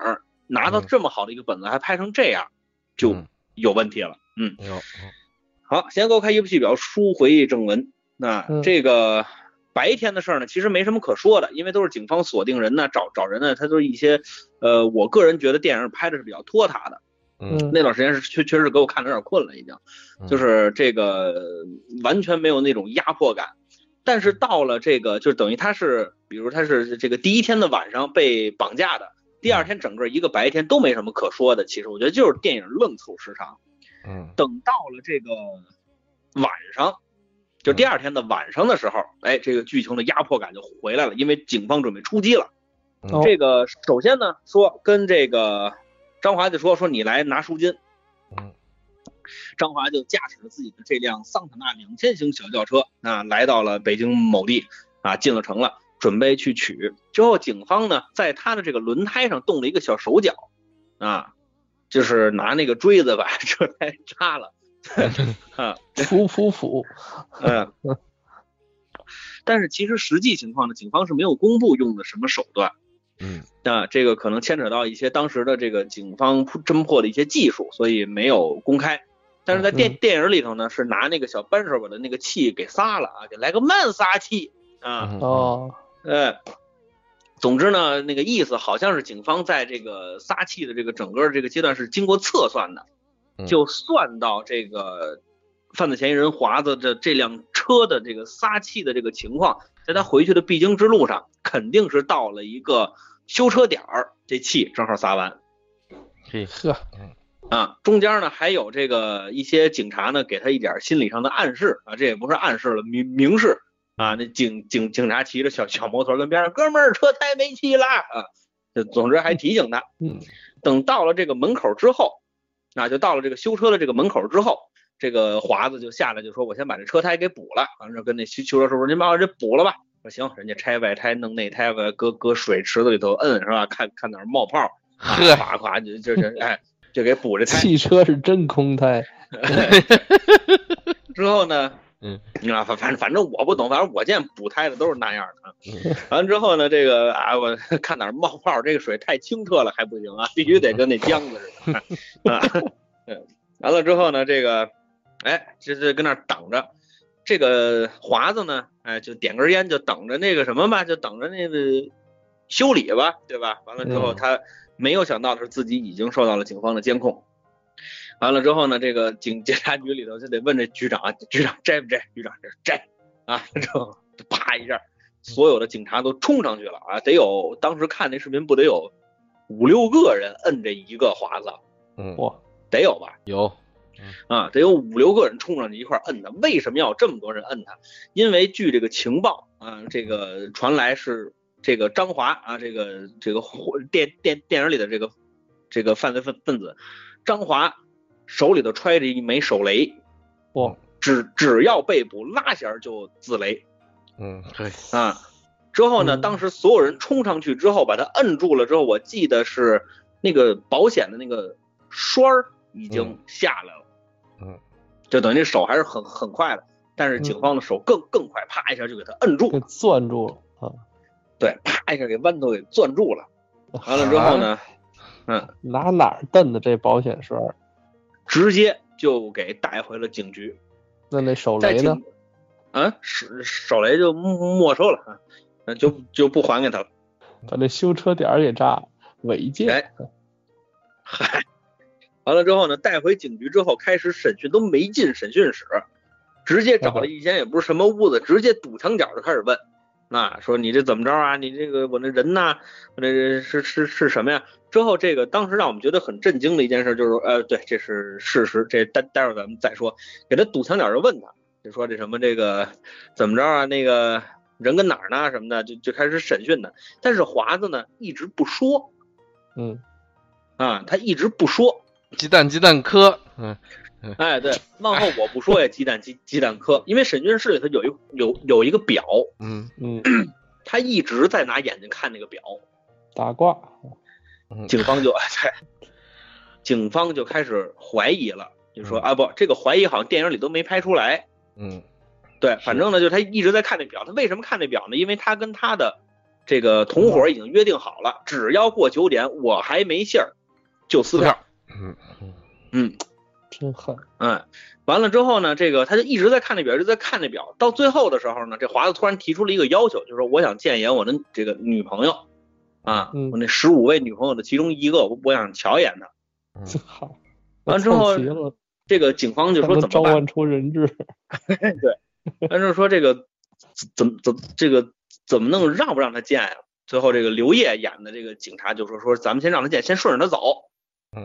Speaker 2: 拿到这么好的一个本子，还拍成这样，就有问题了，嗯。好，先给我开一部戏表，书回正文。那这个白天的事儿呢，其实没什么可说的，因为都是警方锁定人呢，找找人呢，他都是一些，呃，我个人觉得电影拍的是比较拖沓的。
Speaker 4: 嗯，
Speaker 2: 那段时间是确确实给我看的有点困了，已经，就是这个完全没有那种压迫感。但是到了这个，就等于他是，比如他是这个第一天的晚上被绑架的，第二天整个一个白天都没什么可说的。其实我觉得就是电影愣凑时长。
Speaker 3: 嗯，
Speaker 2: 等到了这个晚上，就第二天的晚上的时候，哎，这个剧情的压迫感就回来了，因为警方准备出击了。这个首先呢，说跟这个张华就说说你来拿赎金。
Speaker 3: 嗯，
Speaker 2: 张华就驾驶着自己的这辆桑塔纳两千型小轿车啊，来到了北京某地啊，进了城了，准备去取。之后警方呢，在他的这个轮胎上动了一个小手脚啊。就是拿那个锥子把车胎扎了，啊，
Speaker 4: 噗噗噗，
Speaker 2: 嗯，但是其实实际情况呢，警方是没有公布用的什么手段，
Speaker 3: 嗯，
Speaker 2: 啊，这个可能牵扯到一些当时的这个警方侦破的一些技术，所以没有公开。但是在电电影里头呢，是拿那个小扳手把的那个气给撒了啊，给来个慢撒气啊，
Speaker 4: 哦，
Speaker 2: 呃。总之呢，那个意思好像是警方在这个撒气的这个整个这个阶段是经过测算的，就算到这个犯罪嫌疑人华子的这辆车的这个撒气的这个情况，在他回去的必经之路上，肯定是到了一个修车点儿，这气正好撒完。
Speaker 3: 嘿呵，
Speaker 2: 啊，中间呢还有这个一些警察呢给他一点心理上的暗示啊，这也不是暗示了，明明示。啊，那警警警察骑着小 小摩托跟边上，哥们儿车胎没气了啊！就总之还提醒他。
Speaker 4: 嗯，
Speaker 2: 等到了这个门口之后，那就到了这个修车的这个门口之后，这个华子就下来就说：“我先把这车胎给补了。”完了跟那修修车师傅：“您把我这补了吧。”说行，人家拆外胎弄内胎吧，搁搁水池子里头摁是吧？看看哪儿冒泡，咵咵就就是哎，就给补这胎。
Speaker 4: 汽车是真空胎。
Speaker 2: 之后呢？
Speaker 3: 嗯，
Speaker 2: 啊，反反正反正我不懂，反正我见补胎的都是那样的。完了之后呢，这个啊，我 看哪儿冒泡，这个水太清澈了还不行啊，必须得跟那浆子似的。啊，嗯，完了之后呢，这个，哎，这这跟那儿等着。这个华子呢，哎，就点根烟，就等着那个什么吧，就等着那个修理吧，对吧？完了之后，他没有想到的是自己已经受到了警方的监控。完了之后呢，这个警 警察局里头就得问这局长，局长摘不摘？局长这摘啊！之后啪一下，所有的警察都冲上去了啊！得有当时看那视频不得有五六个人摁这一个华子，
Speaker 3: 嗯，
Speaker 4: 哇，
Speaker 2: 得有吧？
Speaker 3: 有
Speaker 2: 啊，得有五六个人冲上去一块摁他。为什么要这么多人摁他？因为据这个情报啊，这个传来是这个张华啊，这个这个电电电影里的这个这个犯罪分分子张华。手里头揣着一枚手雷，
Speaker 4: 不，
Speaker 2: 只只要被捕拉弦就自雷，
Speaker 3: 嗯，对
Speaker 2: 啊，之后呢，当时所有人冲上去之后把他摁住了之后，我记得是那个保险的那个栓儿已经下来了，
Speaker 3: 嗯，
Speaker 2: 就等于手还是很很快的，但是警方的手更更快，啪一下就给他摁住，给
Speaker 4: 攥住了，啊，
Speaker 2: 对，啪一下给弯头给攥住了。完了之后呢，嗯，
Speaker 4: 拿哪儿蹬的这保险栓儿？
Speaker 2: 直接就给带回了警局。
Speaker 4: 那那手雷呢？，
Speaker 2: 啊，手手雷就没没收了，啊，那就就不还给他了。
Speaker 4: 把那修车点儿给炸了，违建。
Speaker 2: 哎，嗨，完了之后呢，带回警局之后开始审讯，都没进审讯室，直接找了一间也不是什么屋子，直接堵墙角就开始问。啊，说你这怎么着啊？你这个我那人呐，我这是是是什么呀？之后这个当时让我们觉得很震惊的一件事就是，呃，对，这是事实，这待待会儿咱们再说。给他堵墙角就问他，就说这什么这个怎么着啊？那个人跟哪儿呢？什么的，就就开始审讯他。但是华子呢一直不说
Speaker 4: 嗯，
Speaker 2: 啊，他一直不说。
Speaker 3: 鸡蛋鸡蛋磕，嗯，
Speaker 2: 哎，对，往后我不说也鸡蛋鸡鸡蛋磕，因为审讯室里头有一有有一个表，
Speaker 3: 嗯
Speaker 4: 嗯，
Speaker 2: 他一直在拿眼睛看那个表，
Speaker 4: 打卦。
Speaker 3: 嗯
Speaker 2: 警方就哎 对，警方就开始怀疑了，就说啊不，这个怀疑好像电影里都没拍出来。
Speaker 3: 嗯
Speaker 2: 对，反正呢，就是他一直在看那表。他为什么看那表呢？因为他跟他的这个同伙已经约定好了，只要过九点，我还没信儿，就撕票。
Speaker 3: 嗯嗯
Speaker 2: 嗯
Speaker 4: 真狠。
Speaker 2: 嗯，完了之后呢，这个他就一直在看那表，一直在看那表。到最后的时候呢，这华子突然提出了一个要求，就是说我想见一眼我的这个女朋友，啊，
Speaker 4: 嗯
Speaker 2: 我那十五位女朋友的其中一个，我我想瞧一眼她。
Speaker 4: 真好。
Speaker 2: 完之后这个警方就说怎么办？
Speaker 4: 召唤出人质。
Speaker 2: 对但是说这个怎么怎这个怎么弄让不让他见呀、最后这个刘烨演的这个警察就说说咱们先让他见，先顺着他走，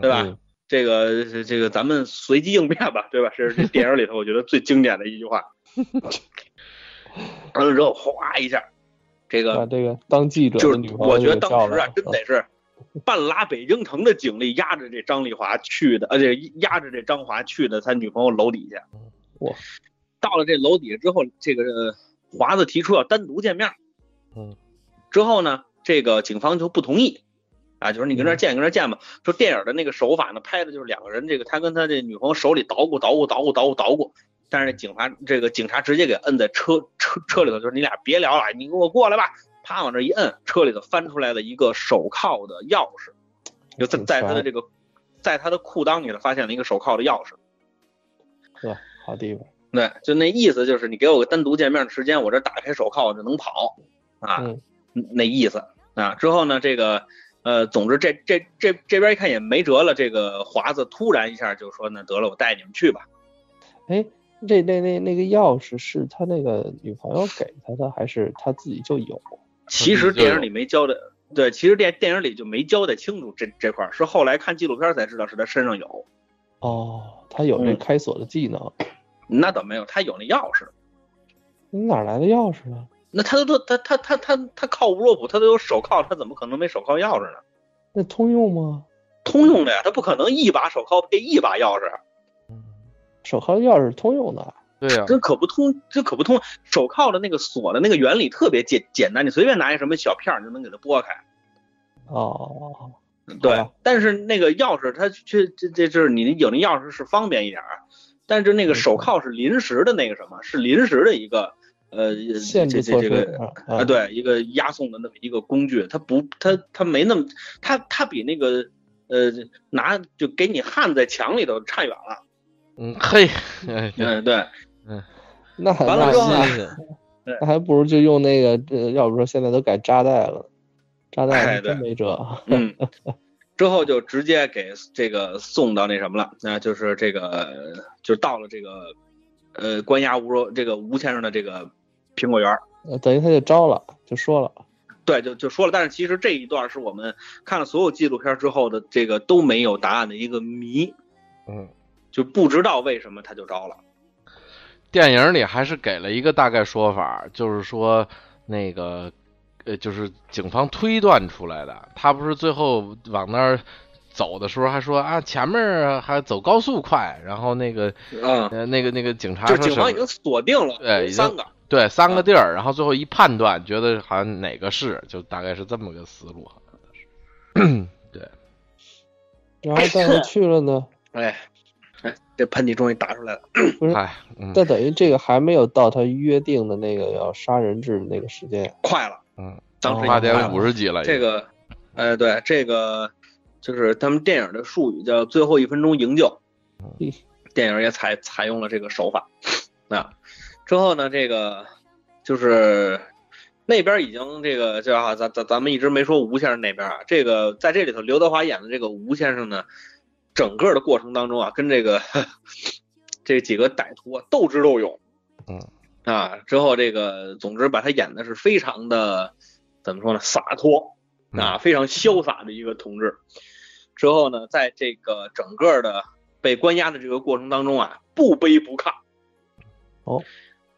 Speaker 2: 对吧？
Speaker 4: 嗯
Speaker 2: 这个这这个咱们随机应变吧，对吧？这是这电影里头我觉得最经典的一句话。完了之后，哗一下，这个
Speaker 4: 把这个当记者
Speaker 2: 就是我觉得当时啊真得是半拉北京城的警力压着这张丽华去的，而且压着这张华去的他女朋友楼底下。
Speaker 4: 哇！
Speaker 2: 到了这楼底下之后，这个华子提出要单独见面。
Speaker 3: 嗯。
Speaker 2: 之后呢，这个警方就不同意。啊，就是你跟这儿见，跟这儿见吧。说电影的那个手法呢，拍的就是两个人，这个他跟他这女朋友手里捣鼓捣鼓捣鼓捣鼓捣鼓，但是警察这个警察直接给摁在车车车里头，就是你俩别聊了，你给我过来吧。啪往这一摁，车里头翻出来了一个手铐的钥匙，就在在他的这个，在他的裤裆里头发现了一个手铐的钥匙。
Speaker 4: 呵，好地方。
Speaker 2: 对，就那意思就是你给我个单独见面的时间，我这打开手铐我就能跑啊，
Speaker 4: 嗯
Speaker 2: 那意思啊。之后呢，这个呃，总之这这这这边一看也没辙了，这个华子突然一下就说那，得了，我带你们去吧。
Speaker 4: 哎，这那那那个钥匙是他那个女朋友给他的，还是他自己就有？
Speaker 2: 其实电影里没交代，对，其实电电影里就没交代清楚这这块儿，是后来看纪录片才知道是他身上有，
Speaker 4: 哦，他有这
Speaker 2: 嗯
Speaker 4: 开锁的技能。
Speaker 2: 那倒没有，他有那钥匙。
Speaker 4: 你哪来的钥匙呢？
Speaker 2: 那他都都他他他他他靠吴若甫，他都有手铐，他怎么可能没手铐钥匙呢？
Speaker 4: 那通用吗？
Speaker 2: 通用的呀，他不可能一把手铐配一把钥匙。
Speaker 4: 手铐钥匙通用的。
Speaker 3: 对呀、
Speaker 2: 这可不通，这可不通。手铐的那个锁的那个原理特别简简单，你随便拿一什么小片儿你就能给它拨开。
Speaker 4: 哦，
Speaker 2: 对但是那个钥匙它却这这就是你有那钥匙是方便一点儿，但是那个手铐是临时的那个什么，是临时的一个呃
Speaker 4: 限
Speaker 2: 这这这个
Speaker 4: 啊
Speaker 2: 啊，对，一个押送的那么一个工具，它不它它没那么它它比那个呃拿就给你焊在墙里头差远了。
Speaker 3: 嗯，嘿，哎
Speaker 2: 嗯，对，嗯
Speaker 4: 那
Speaker 2: 完了
Speaker 4: 那
Speaker 2: 之后呢
Speaker 4: 那还不如就用那个，呃，要不说现在都改扎带了，扎带真
Speaker 2: 对
Speaker 4: 没辙。
Speaker 2: 嗯，之后就直接给这个送到那什么了，那就是这个就到了这个呃关押吴若这个吴先生的这个苹果园儿。
Speaker 4: 呃等于他就招了，就说了，
Speaker 2: 对，就就说了，但是其实这一段是我们看了所有纪录片之后的这个都没有答案的一个谜，
Speaker 3: 嗯，
Speaker 2: 就不知道为什么他就招了。
Speaker 3: 电影里还是给了一个大概说法，就是说那个呃，就是警方推断出来的。他不是最后往那儿走的时候还说啊，前面还走高速快，然后那个
Speaker 2: 嗯，
Speaker 3: 呃那个那个警察
Speaker 2: 就警方已经锁定了
Speaker 3: 对
Speaker 2: 三个。
Speaker 3: 对三个地儿，然后最后一判断，觉得好像哪个是，就大概是这么个思路，好像是。对，
Speaker 4: 然后但是去了呢，
Speaker 2: 哎，哎，这喷嚏终于打出来了。
Speaker 4: 不是，
Speaker 3: 哎，嗯，
Speaker 4: 但等于这个还没有到他约定的那个要杀人质的那个时间。
Speaker 2: 快了，
Speaker 3: 嗯，
Speaker 2: 当时
Speaker 3: 八点五十几了，
Speaker 2: 这个，哎，对，这个就是他们电影的术语叫“最后一分钟营救
Speaker 4: 嗯”，
Speaker 2: 电影也采采用了这个手法。啊，之后呢，这个就是那边已经这个叫咱咱咱们一直没说吴先生那边啊，这个在这里头刘德华演的这个吴先生呢，整个的过程当中啊，跟这个 这几个歹徒啊斗智斗勇。
Speaker 3: 嗯。
Speaker 2: 啊，之后这个，总之把他演的是非常的，怎么说呢，洒脱啊，非常潇洒的一个同志。之后呢，在这个整个的被关押的这个过程当中啊，不卑不亢，
Speaker 4: 哦，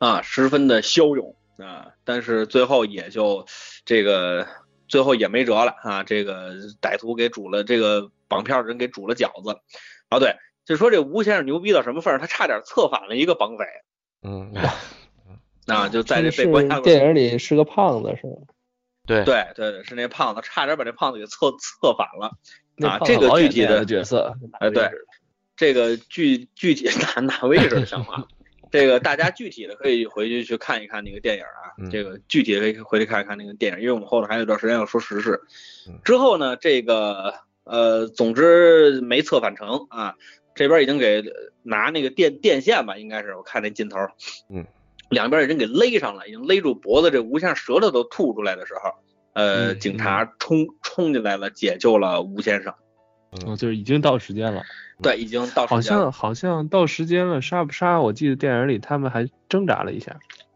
Speaker 2: 啊，十分的骁勇啊，但是最后也就这个最后也没辙了啊，这个歹徒给煮了这个绑票的人给煮了饺子。啊，对，就说这吴先生牛逼到什么份儿，他差点策反了一个绑匪。
Speaker 3: 嗯，
Speaker 2: 啊，就在这被关押过
Speaker 4: 电影里是个胖子是吗？
Speaker 3: 对
Speaker 2: 对对对，是那胖子，差点把这胖子给策策反了。
Speaker 4: 那
Speaker 2: 啊这个具体的
Speaker 4: 角色，
Speaker 2: 哎对这个具具体哪哪位置的想法？这个大家具体的可以回去去看一看那个电影啊，
Speaker 3: 嗯。
Speaker 2: 这个具体的可以回去看一看那个电影，因为我们后头还有一段时间要说时事
Speaker 3: 嗯。
Speaker 2: 之后呢，这个呃，总之没策反成啊，这边已经给拿那个电电线吧，应该是我看那镜头，
Speaker 3: 嗯，
Speaker 2: 两边已经给勒上了，已经勒住脖子，这吴先生舌头都吐出来的时候，呃，
Speaker 5: 嗯
Speaker 2: 警察冲冲进来了，解救了吴先生。
Speaker 5: 哦，就是已经到时间了，
Speaker 2: 对，已经到
Speaker 5: 好
Speaker 2: 时间了
Speaker 5: 像好像到时间了，杀不杀？我记得电影里他们还挣扎了一下，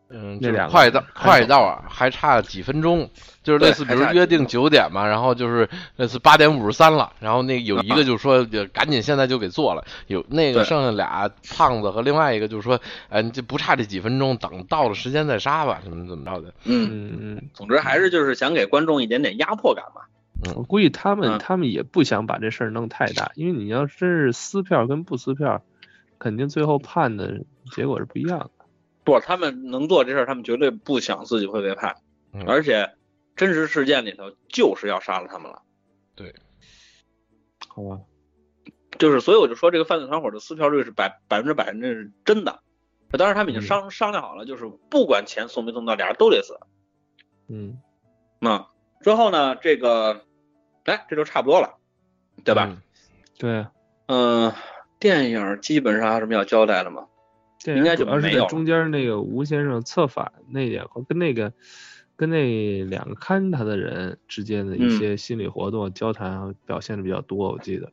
Speaker 3: 嗯，
Speaker 5: 那两个
Speaker 3: 快到快到啊，还差几分钟，就是类似比如约定九点嘛，然后就是类似八点五十三了，然后那有一
Speaker 2: 啊
Speaker 3: 个就说就赶紧现在就给做了，有那个剩下俩胖子和另外一个就说，哎，你这不差这几分钟，等到了时间再杀吧，怎么怎么着的，
Speaker 2: 嗯，
Speaker 5: 嗯嗯，
Speaker 2: 总之还是就是想给观众一点点压迫感嘛。
Speaker 5: 我估计他们
Speaker 2: 嗯
Speaker 5: 他们也不想把这事儿弄太大，因为你要真是撕票跟不撕票，肯定最后判的结果是不一样的。
Speaker 2: 不，他们能做这事儿，他们绝对不想自己会被判，
Speaker 3: 嗯
Speaker 2: 而且真实事件里头就是要杀了他们了。
Speaker 5: 对好吧，
Speaker 2: 就是，所以我就说这个犯罪团伙的撕票率是百百分之百，那是真的。当然他们已经商、商量好了，就是不管钱送没送到，俩人都得死。
Speaker 5: 嗯，
Speaker 2: 啊，之后呢，这个，哎，这就差不多了，对吧？
Speaker 3: 嗯？
Speaker 5: 对，
Speaker 2: 嗯、电影基本上还有什么要交代的吗？
Speaker 5: 电
Speaker 2: 应该
Speaker 5: 主要是
Speaker 2: 就没有了
Speaker 5: 在中间那个吴先生策反那点，跟那个跟那两个看他的人之间的一
Speaker 2: 嗯
Speaker 5: 些心理活动、交谈表现的比较多，我记得。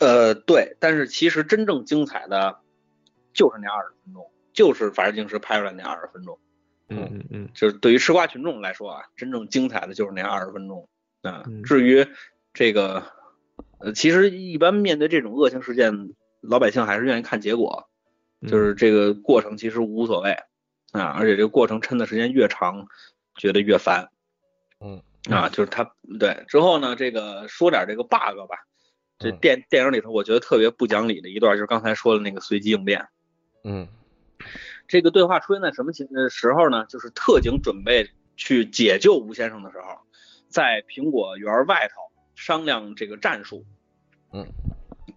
Speaker 2: 呃，对，但是其实真正精彩的就是那二十分钟，就是《法制进行时》拍出来那二十分钟。
Speaker 5: 嗯嗯嗯
Speaker 2: 就是对于吃瓜群众来说啊，真正精彩的就是那二十分钟啊。
Speaker 5: 嗯
Speaker 2: 至于这个，呃，其实一般面对这种恶性事件，老百姓还是愿意看结果，
Speaker 5: 嗯，
Speaker 2: 就是这个过程其实无所谓啊，而且这个过程抻的时间越长，觉得越烦。
Speaker 3: 嗯
Speaker 2: 啊，就是他对之后呢，这个说点这个 bug 吧。这
Speaker 3: 嗯
Speaker 2: 电电影里头，我觉得特别不讲理的一段，就是刚才说的那个随机应变。
Speaker 3: 嗯
Speaker 2: 这个对话出现在什么情呃时候呢？就是特警准备去解救吴先生的时候，在苹果园外头商量这个战术，
Speaker 3: 嗯，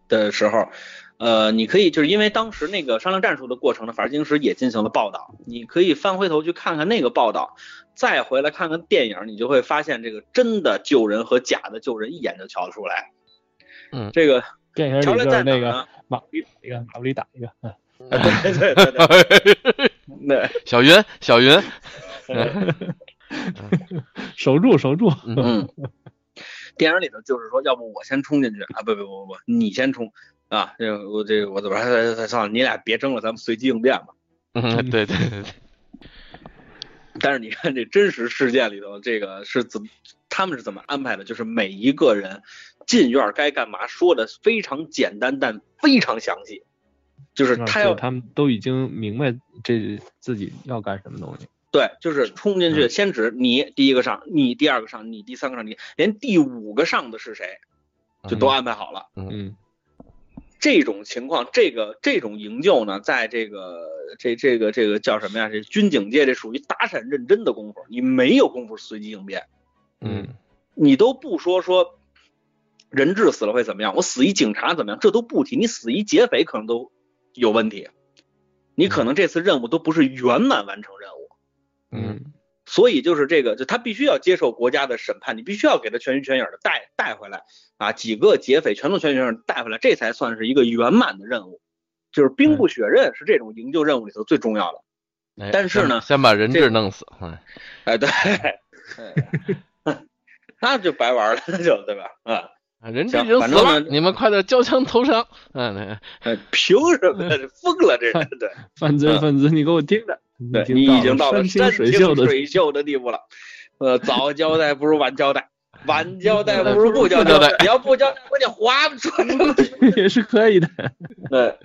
Speaker 2: 的时候，呃，你可以就是因为当时那个商量战术的过程呢，法制进行时也进行了报道，你可以翻回头去看看那个报道，再回来看看电影，你就会发现这个真的救人和假的救人一眼就瞧得出来。
Speaker 3: 嗯。
Speaker 2: 这个
Speaker 5: 电影里
Speaker 2: 乔来
Speaker 5: 就是那个
Speaker 2: 在哪儿呢？
Speaker 5: 马里打一个，马里打一个，嗯
Speaker 2: 对对对对。对，
Speaker 3: 小云 小云，
Speaker 5: 守住守住，
Speaker 2: 嗯，电影里头就是说，要不我先冲进去啊，不不不不，你先冲啊，这个我这我怎么还？算了，你俩别争了，咱们随机应变吧。
Speaker 3: 嗯，对对对对，
Speaker 2: 但是你看这真实事件里头，这个是怎么他们是怎么安排的？就是每一个人进院该干嘛说的非常简单，但非常详细。就是他要
Speaker 5: 对他们都已经明白这自己要干什么东西。
Speaker 2: 对，就是冲进去，先指你第一个上，你第二个上，你第三个上，你连第五个上的是谁，就都安排好了。
Speaker 5: 嗯。
Speaker 2: 这种情况，这个这种营救呢，在这个这这个这个叫什么呀？这军警界这属于打闪认真的功夫，你没有功夫随机应变，
Speaker 3: 嗯。
Speaker 2: 你都不说说人质死了会怎么样，我死一警察怎么样，这都不提，你死一劫匪可能都有问题，你可能这次任务都不是圆满完成任务。
Speaker 3: 嗯
Speaker 2: 所以就是这个，就他必须要接受国家的审判，你必须要给他全心全影的带带回来啊，几个劫匪全都全心全影地带回来，这才算是一个圆满的任务。就是兵不血刃是这种营救任务里头最重要的。
Speaker 3: 哎
Speaker 2: 但是呢
Speaker 3: 先先把人
Speaker 2: 这
Speaker 3: 质弄死，哎，
Speaker 2: 哎，对，那就白玩了，那就对吧？啊，
Speaker 3: 啊人质
Speaker 2: 行
Speaker 3: 已经死了，你们快点交枪投降。嗯，
Speaker 2: 凭什么呀？疯了，这人对。
Speaker 4: 犯罪分子，你给我听着，
Speaker 2: 对你已经到了
Speaker 4: 山清水秀的
Speaker 2: 水秀的地步了。呃，早交代不如晚交代，晚交代不如不交
Speaker 3: 代
Speaker 2: 你要不交代，我就划不出来。
Speaker 4: 也是可以的。
Speaker 2: 对，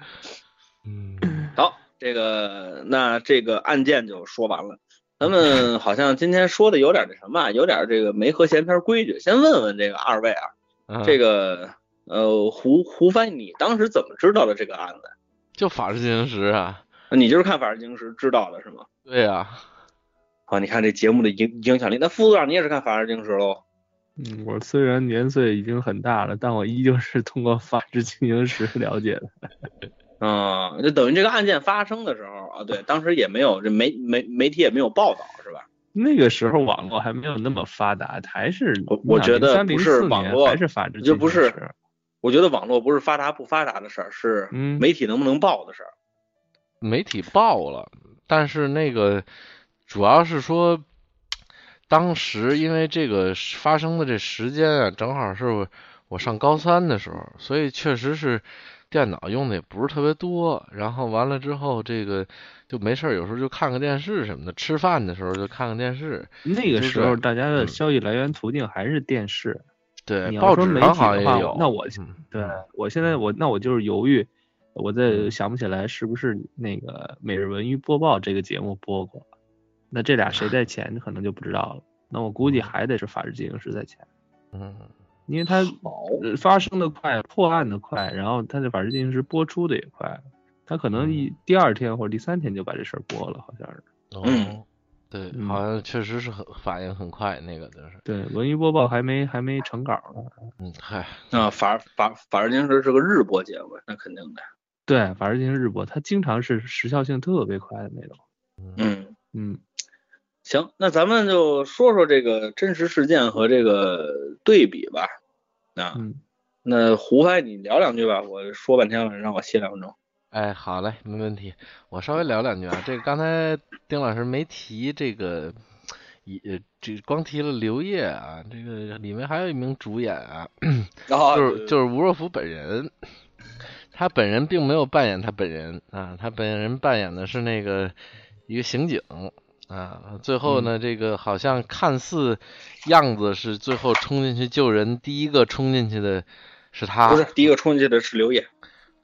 Speaker 3: 嗯，
Speaker 2: 好，这个那这个案件就说完了。咱们好像今天说的有点那什么啊，有点这个没和闲篇规矩。先问问这个二位啊，
Speaker 3: 嗯
Speaker 2: 这个呃胡胡帆，你当时怎么知道的这个案子？
Speaker 3: 就法制进行时啊，
Speaker 2: 你就是看《法制进行时》知道的是吗？
Speaker 3: 对呀、
Speaker 2: 啊，你看这节目的影影响力。那副组长你也是看《法制进行时》喽？
Speaker 4: 嗯，我虽然年岁已经很大了，但我依旧是通过法制进行时了解的。
Speaker 2: 啊，就等于这个案件发生的时候啊，对，当时也没有这媒媒媒体也没有报道，是吧？
Speaker 4: 那个时候网络还没有那么发达，还是
Speaker 2: 我我觉得不是网络
Speaker 4: 还是法制
Speaker 2: 就不是我觉得网络不是发达不发达的事儿，是
Speaker 4: 嗯
Speaker 2: 媒体能不能报的事儿。
Speaker 3: 媒体报了，但是那个主要是说，当时因为这个发生的这时间啊，正好是我我上高三的时候，所以确实是电脑用的也不是特别多。然后完了之后，这个就没事儿，有时候就看看电视什么的，吃饭的时候就看看电视。
Speaker 4: 那个时候大家的
Speaker 3: 嗯
Speaker 4: 消息来源途径还是电视。
Speaker 3: 对，
Speaker 4: 你
Speaker 3: 报纸
Speaker 4: 媒体
Speaker 3: 也有。
Speaker 4: 那我
Speaker 3: 嗯
Speaker 4: 对我现在我那我就是犹豫，我
Speaker 3: 嗯
Speaker 4: 在想不起来是不是那个每日文娱播报这个节目播过，那这俩谁在前可能就不知道了。那我估计还得是法制进行时在前，
Speaker 3: 嗯，
Speaker 4: 因为它发生的快，破案的快，然后它的法制进行时播出的也快，它可能一第二天或者第三天就把这事儿播了，好像是。
Speaker 2: 嗯
Speaker 3: 哦，对，
Speaker 4: 嗯
Speaker 3: 好像确实是很反应很快，那个就是，
Speaker 4: 对，文娱播报还没还没成稿呢。
Speaker 3: 嗯，嗨，
Speaker 2: 那，法法法制进行时是个日播节目，那肯定的。
Speaker 4: 对，法制进行日播，它经常是时效性特别快的那种。
Speaker 2: 嗯，
Speaker 4: 嗯，
Speaker 2: 行，那咱们就说说这个真实事件和这个对比吧。啊，
Speaker 4: 嗯
Speaker 2: 那胡帆你聊两句吧，我说半天了，让我歇两分钟。
Speaker 3: 哎，好嘞，没问题。我稍微聊两句啊，这个刚才丁老师没提这个，也这光提了刘烨啊，这个里面还有一名主演啊，
Speaker 2: 然后
Speaker 3: 就是就是吴若甫本人，他本人并没有扮演他本人啊，他本人扮演的是那个一个刑警啊，最后呢，这个好像看似样子是最后冲进去救人，第一个冲进去的是他，
Speaker 2: 不是第一个冲进去的是刘烨。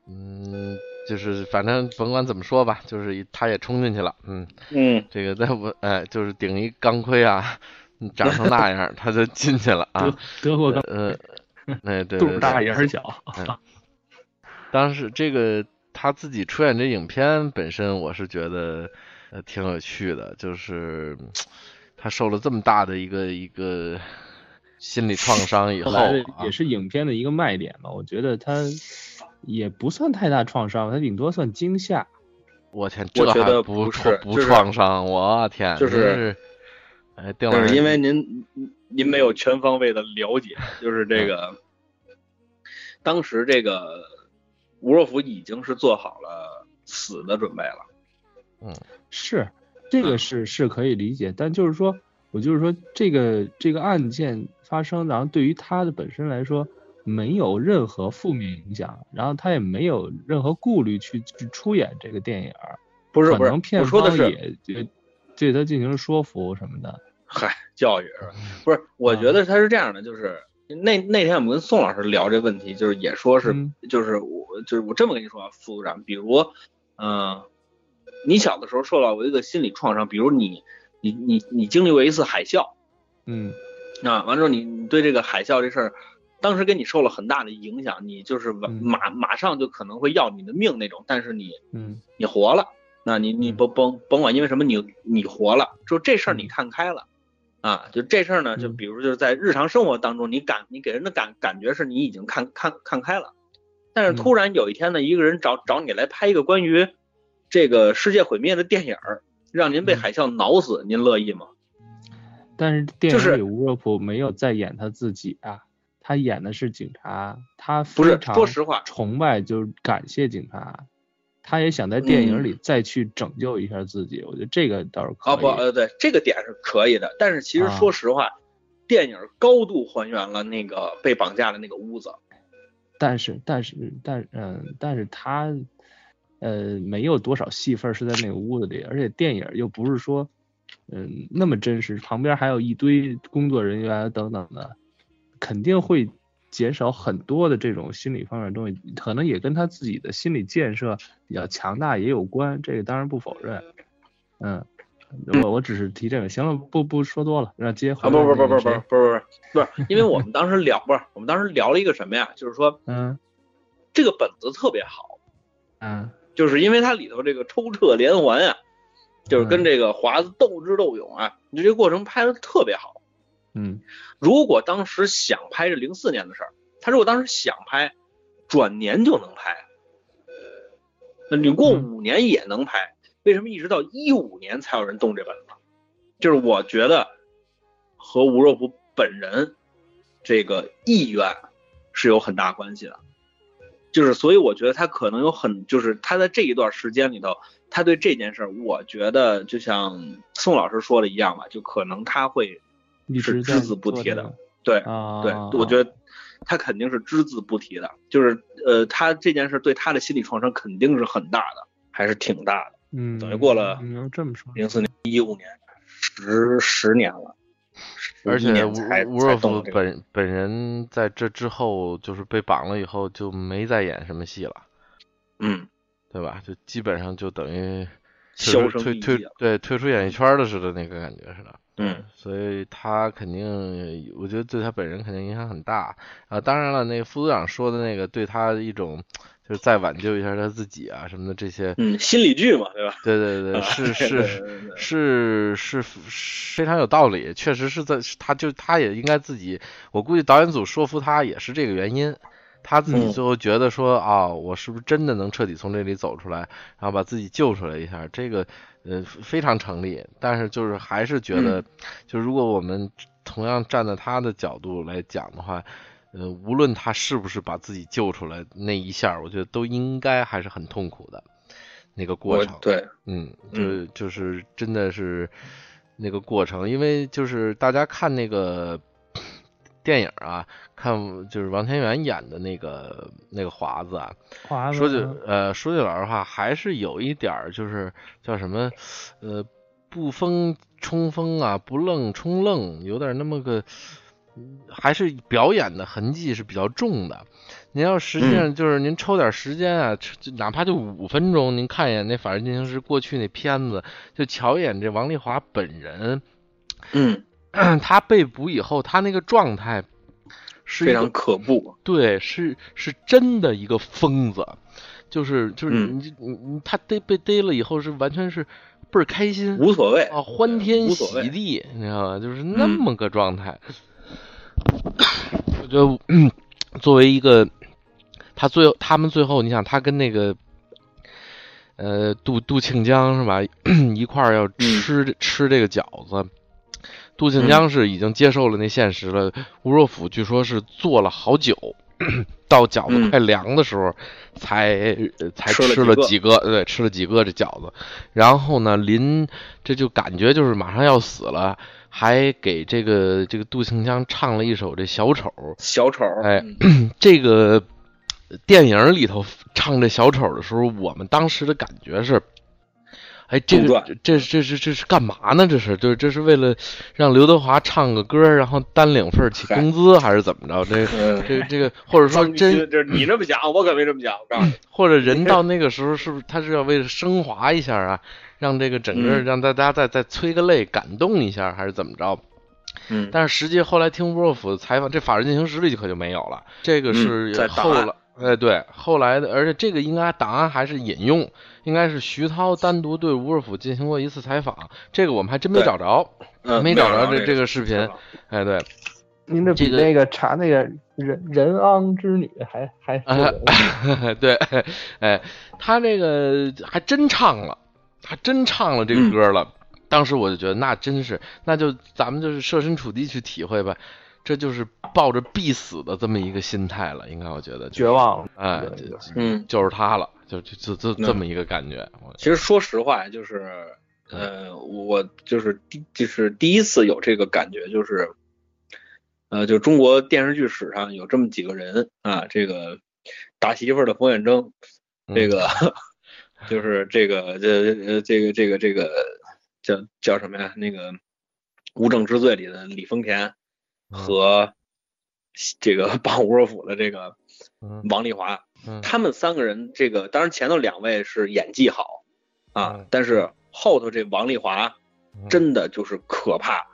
Speaker 3: 嗯，就是反正甭管怎么说吧，就是他也冲进去了，嗯，
Speaker 2: 嗯，
Speaker 3: 这个在我哎，就是顶一钢盔啊，嗯长成那样，他就进去了啊
Speaker 4: 德，德国钢
Speaker 3: 呃，哎对
Speaker 4: 肚
Speaker 3: 对对，
Speaker 4: 儿大眼儿小。
Speaker 3: 当时这个他自己出演这影片本身，我是觉得呃挺有趣的，就是他受了这么大的一个一个心理创伤以后
Speaker 4: 也，是影片的一个卖点吧，我觉得他也不算太大创伤，他顶多算惊吓。
Speaker 3: 我天，
Speaker 2: 我觉
Speaker 3: 这还不
Speaker 2: 得不
Speaker 3: 创不
Speaker 2: 就是
Speaker 3: 创伤，我天，
Speaker 2: 就是就是因为您您没有全方位的了解，就是这个，当时这个吴若甫已经是做好了死的准备了。
Speaker 4: 是，这个是是可以理解，但就是说，我就是说，这个这个案件发生，然后对于他的本身来说，没有任何负面影响，然后他也没有任何顾虑去去出演这个电影，
Speaker 2: 不是不是，
Speaker 4: 可能片
Speaker 2: 我说的是，
Speaker 4: 方也对对他进行说服什么的。
Speaker 2: 嗨，教育是吧？不是，我觉得他是这样的，就是那那天我们跟宋老师聊这问题，就是也说是，
Speaker 4: 嗯
Speaker 2: 就是我就是我这么跟你说啊，副组长，比如，嗯、你小的时候受到过一个心理创伤，比如你你你你经历过一次海啸。
Speaker 4: 嗯。
Speaker 2: 啊，完之后你你对这个海啸这事儿，当时给你受了很大的影响，你就是马
Speaker 4: 嗯。
Speaker 2: 马马上就可能会要你的命那种，但是你
Speaker 4: 嗯
Speaker 2: 你活了，那你你
Speaker 4: 嗯
Speaker 2: 甭甭甭管因为什么你你活了，就这事儿你
Speaker 4: 嗯
Speaker 2: 看开了，啊，就这事儿呢，就
Speaker 4: 嗯。
Speaker 2: 比如就是在日常生活当中，你感你给人的感感觉是你已经看看看开了，但是
Speaker 4: 嗯。
Speaker 2: 突然有一天呢，一个人找找你来拍一个关于这个世界毁灭的电影儿，让您被
Speaker 4: 嗯
Speaker 2: 海啸挠死，您乐意吗？
Speaker 5: 但是电影里吴若甫没有在演他自己啊，他演的是警察，他
Speaker 2: 不是说实话
Speaker 5: 崇拜就是感谢警察，他也想在电影
Speaker 2: 嗯
Speaker 5: 里再去拯救一下自己，我觉得这个倒是可以。
Speaker 2: 啊不呃对，这个点是可以的，但是其实
Speaker 5: 啊
Speaker 2: 说实话，电影高度还原了那个被绑架的那个屋子。
Speaker 5: 但是但是但嗯，但是他呃没有多少戏份是在那个屋子里，而且电影又不是说嗯那么真实，旁边还有一堆工作人员等等的，肯定会减少很多的这种心理方面的东西，可能也跟他自己的心理建设比较强大也有关，这个当然不否认。嗯，我我只是提这个，行了，不不说多了，让接
Speaker 2: 不
Speaker 5: 来
Speaker 2: 不不不不不不是，因为我们当时聊不是，我们当时聊了一个什么呀？就是说
Speaker 5: 嗯
Speaker 2: 这个本子特别好，
Speaker 5: 嗯
Speaker 2: 就是因为它里头这个抽撤连环啊，就是跟
Speaker 5: 嗯
Speaker 2: 这个华子斗智斗勇啊，你这个过程拍的特别好。
Speaker 5: 嗯
Speaker 2: 如果当时想拍这零四年的事儿，他如果当时想拍，转年就能拍，那你过
Speaker 5: 嗯
Speaker 2: 五年也能拍，为什么一直到一五年才有人动这本子？就是我觉得和吴若甫本人这个意愿是有很大关系的，就是所以我觉得他可能有很，就是他在这一段时间里头，他对这件事儿，我觉得就像宋老师说的一样吧，就可能他会是只字不提的对，
Speaker 5: 啊，
Speaker 2: 对，我觉得他肯定是只字不提的，就是呃，他这件事对他的心理创伤肯定是很大的，还是挺大的。
Speaker 5: 嗯，
Speaker 2: 等于过了
Speaker 5: 你要这么说，
Speaker 2: 零四年、一五年，十十年了，11
Speaker 3: 而且吴吴若甫。本本人在这之后就是被绑了以后就没再演什么戏了，
Speaker 2: 嗯，
Speaker 3: 对吧？就基本上就等于退退退。对退出演艺圈的似的那个感觉似的。
Speaker 2: 嗯，
Speaker 3: 所以他肯定，我觉得对他本人肯定影响很大啊。当然了，那个副组长说的那个对他的一种，就是再挽救一下他自己啊什么的这些，
Speaker 2: 嗯，心理剧嘛，对吧？
Speaker 3: 对对对，是是是是是非常有道理，确实是在他就他也应该自己，我估计导演组说服他也是这个原因，他自己
Speaker 2: 嗯
Speaker 3: 最后觉得说啊，我是不是真的能彻底从这里走出来，然后把自己救出来一下，这个呃非常成立，但是就是还是觉得，就如果我们同样站在他的角度来讲的话。呃，无论他是不是把自己救出来那一下，我觉得都应该还是很痛苦的那个过程。
Speaker 2: 对，
Speaker 3: 嗯，就
Speaker 2: 嗯
Speaker 3: 就是真的是那个过程，因为就是大家看那个电影啊，看就是王天元演的那个那个华子啊，
Speaker 5: 华子
Speaker 3: 说句呃说句老实话，还是有一点儿就是叫什么呃不疯冲疯啊，不愣冲愣，有点那么个。嗯还是表演的痕迹是比较重的。您要实际上就是您抽点时间啊，就哪怕就五分钟，您看一眼那《法制进行时》过去那片子，就瞧一眼这王丽华本人，
Speaker 2: 嗯，
Speaker 3: 他被捕以后，他那个状态是
Speaker 2: 非常可怖。
Speaker 3: 对，是是真的一个疯子，就是就是
Speaker 2: 嗯
Speaker 3: 你你你他逮被逮了以后是完全是倍儿开心
Speaker 2: 无所谓，
Speaker 3: 啊，欢天喜地，你知道吧？就是那
Speaker 2: 嗯
Speaker 3: 么个状态。我觉得，嗯，作为一个他最后他们最后，你想他跟那个呃杜杜庆江是吧，一块儿要吃、吃这个饺子。杜庆江是已经接受了那现实了，吴若甫据说是做了好久，到饺子
Speaker 2: 嗯
Speaker 3: 快凉的时候才、呃才
Speaker 2: 吃了几个
Speaker 3: 几个，对，吃了几个这饺子。然后呢，临这就感觉就是马上要死了，还给这个这个杜庆江唱了一首这小丑。
Speaker 2: 小丑，
Speaker 3: 哎
Speaker 2: 嗯
Speaker 3: 这个电影里头唱这小丑的时候，我们当时的感觉是，哎，这个这这这这是干嘛呢？这是就是这是为了让刘德华唱个歌，然后单领份儿起工资，还是怎么着？这
Speaker 2: 嗯
Speaker 3: 这这个，或者说真
Speaker 2: 就是你这么想，我可没这么想。我告诉你，
Speaker 3: 或者人到 那个时候是不是他是要为了升华一下啊，让这个整个
Speaker 2: 嗯
Speaker 3: 让大家再再催个泪，感动一下，还是怎么着？
Speaker 2: 嗯，
Speaker 3: 但是实际后来听吴若甫的采访，这《法制进行时》里可就没有了，这个
Speaker 2: 嗯
Speaker 3: 是后来，哎对，后来的，而且这个应该档案还是引用，应该是徐涛单独对吴若甫进行过一次采访，这个我们还真没找着，
Speaker 2: 嗯
Speaker 3: 没找着这
Speaker 2: 这
Speaker 3: 这个视频，哎对，
Speaker 4: 您这比那个查那个人人昂之女还还
Speaker 3: 啊
Speaker 4: 有人
Speaker 3: 对，哎，他这个还真唱了，还真唱了这个歌了。当时我就觉得那真是，那就咱们就是设身处地去体会吧，这就是抱着必死的这么一个心态了，应该我觉得就
Speaker 4: 绝望了。
Speaker 3: 哎，
Speaker 2: 嗯，
Speaker 3: 就是他了，就就就就这么一个感觉。我
Speaker 2: 其实说实话，就是呃，我就是第就是第一次有这个感觉，就是呃，就中国电视剧史上有这么几个人啊，这个打媳妇儿的冯远征，这个、就是这个这呃这个这个这个叫叫什么呀？那个《无证之罪》里的李丰田和这个 帮吴若甫的这个
Speaker 3: 嗯
Speaker 2: 王丽华，
Speaker 3: 嗯。
Speaker 2: 他们三个人，这个当然前头两位是演技好啊
Speaker 3: 嗯，
Speaker 2: 但是后头这王丽华
Speaker 3: 嗯。
Speaker 2: 真的就是可怕，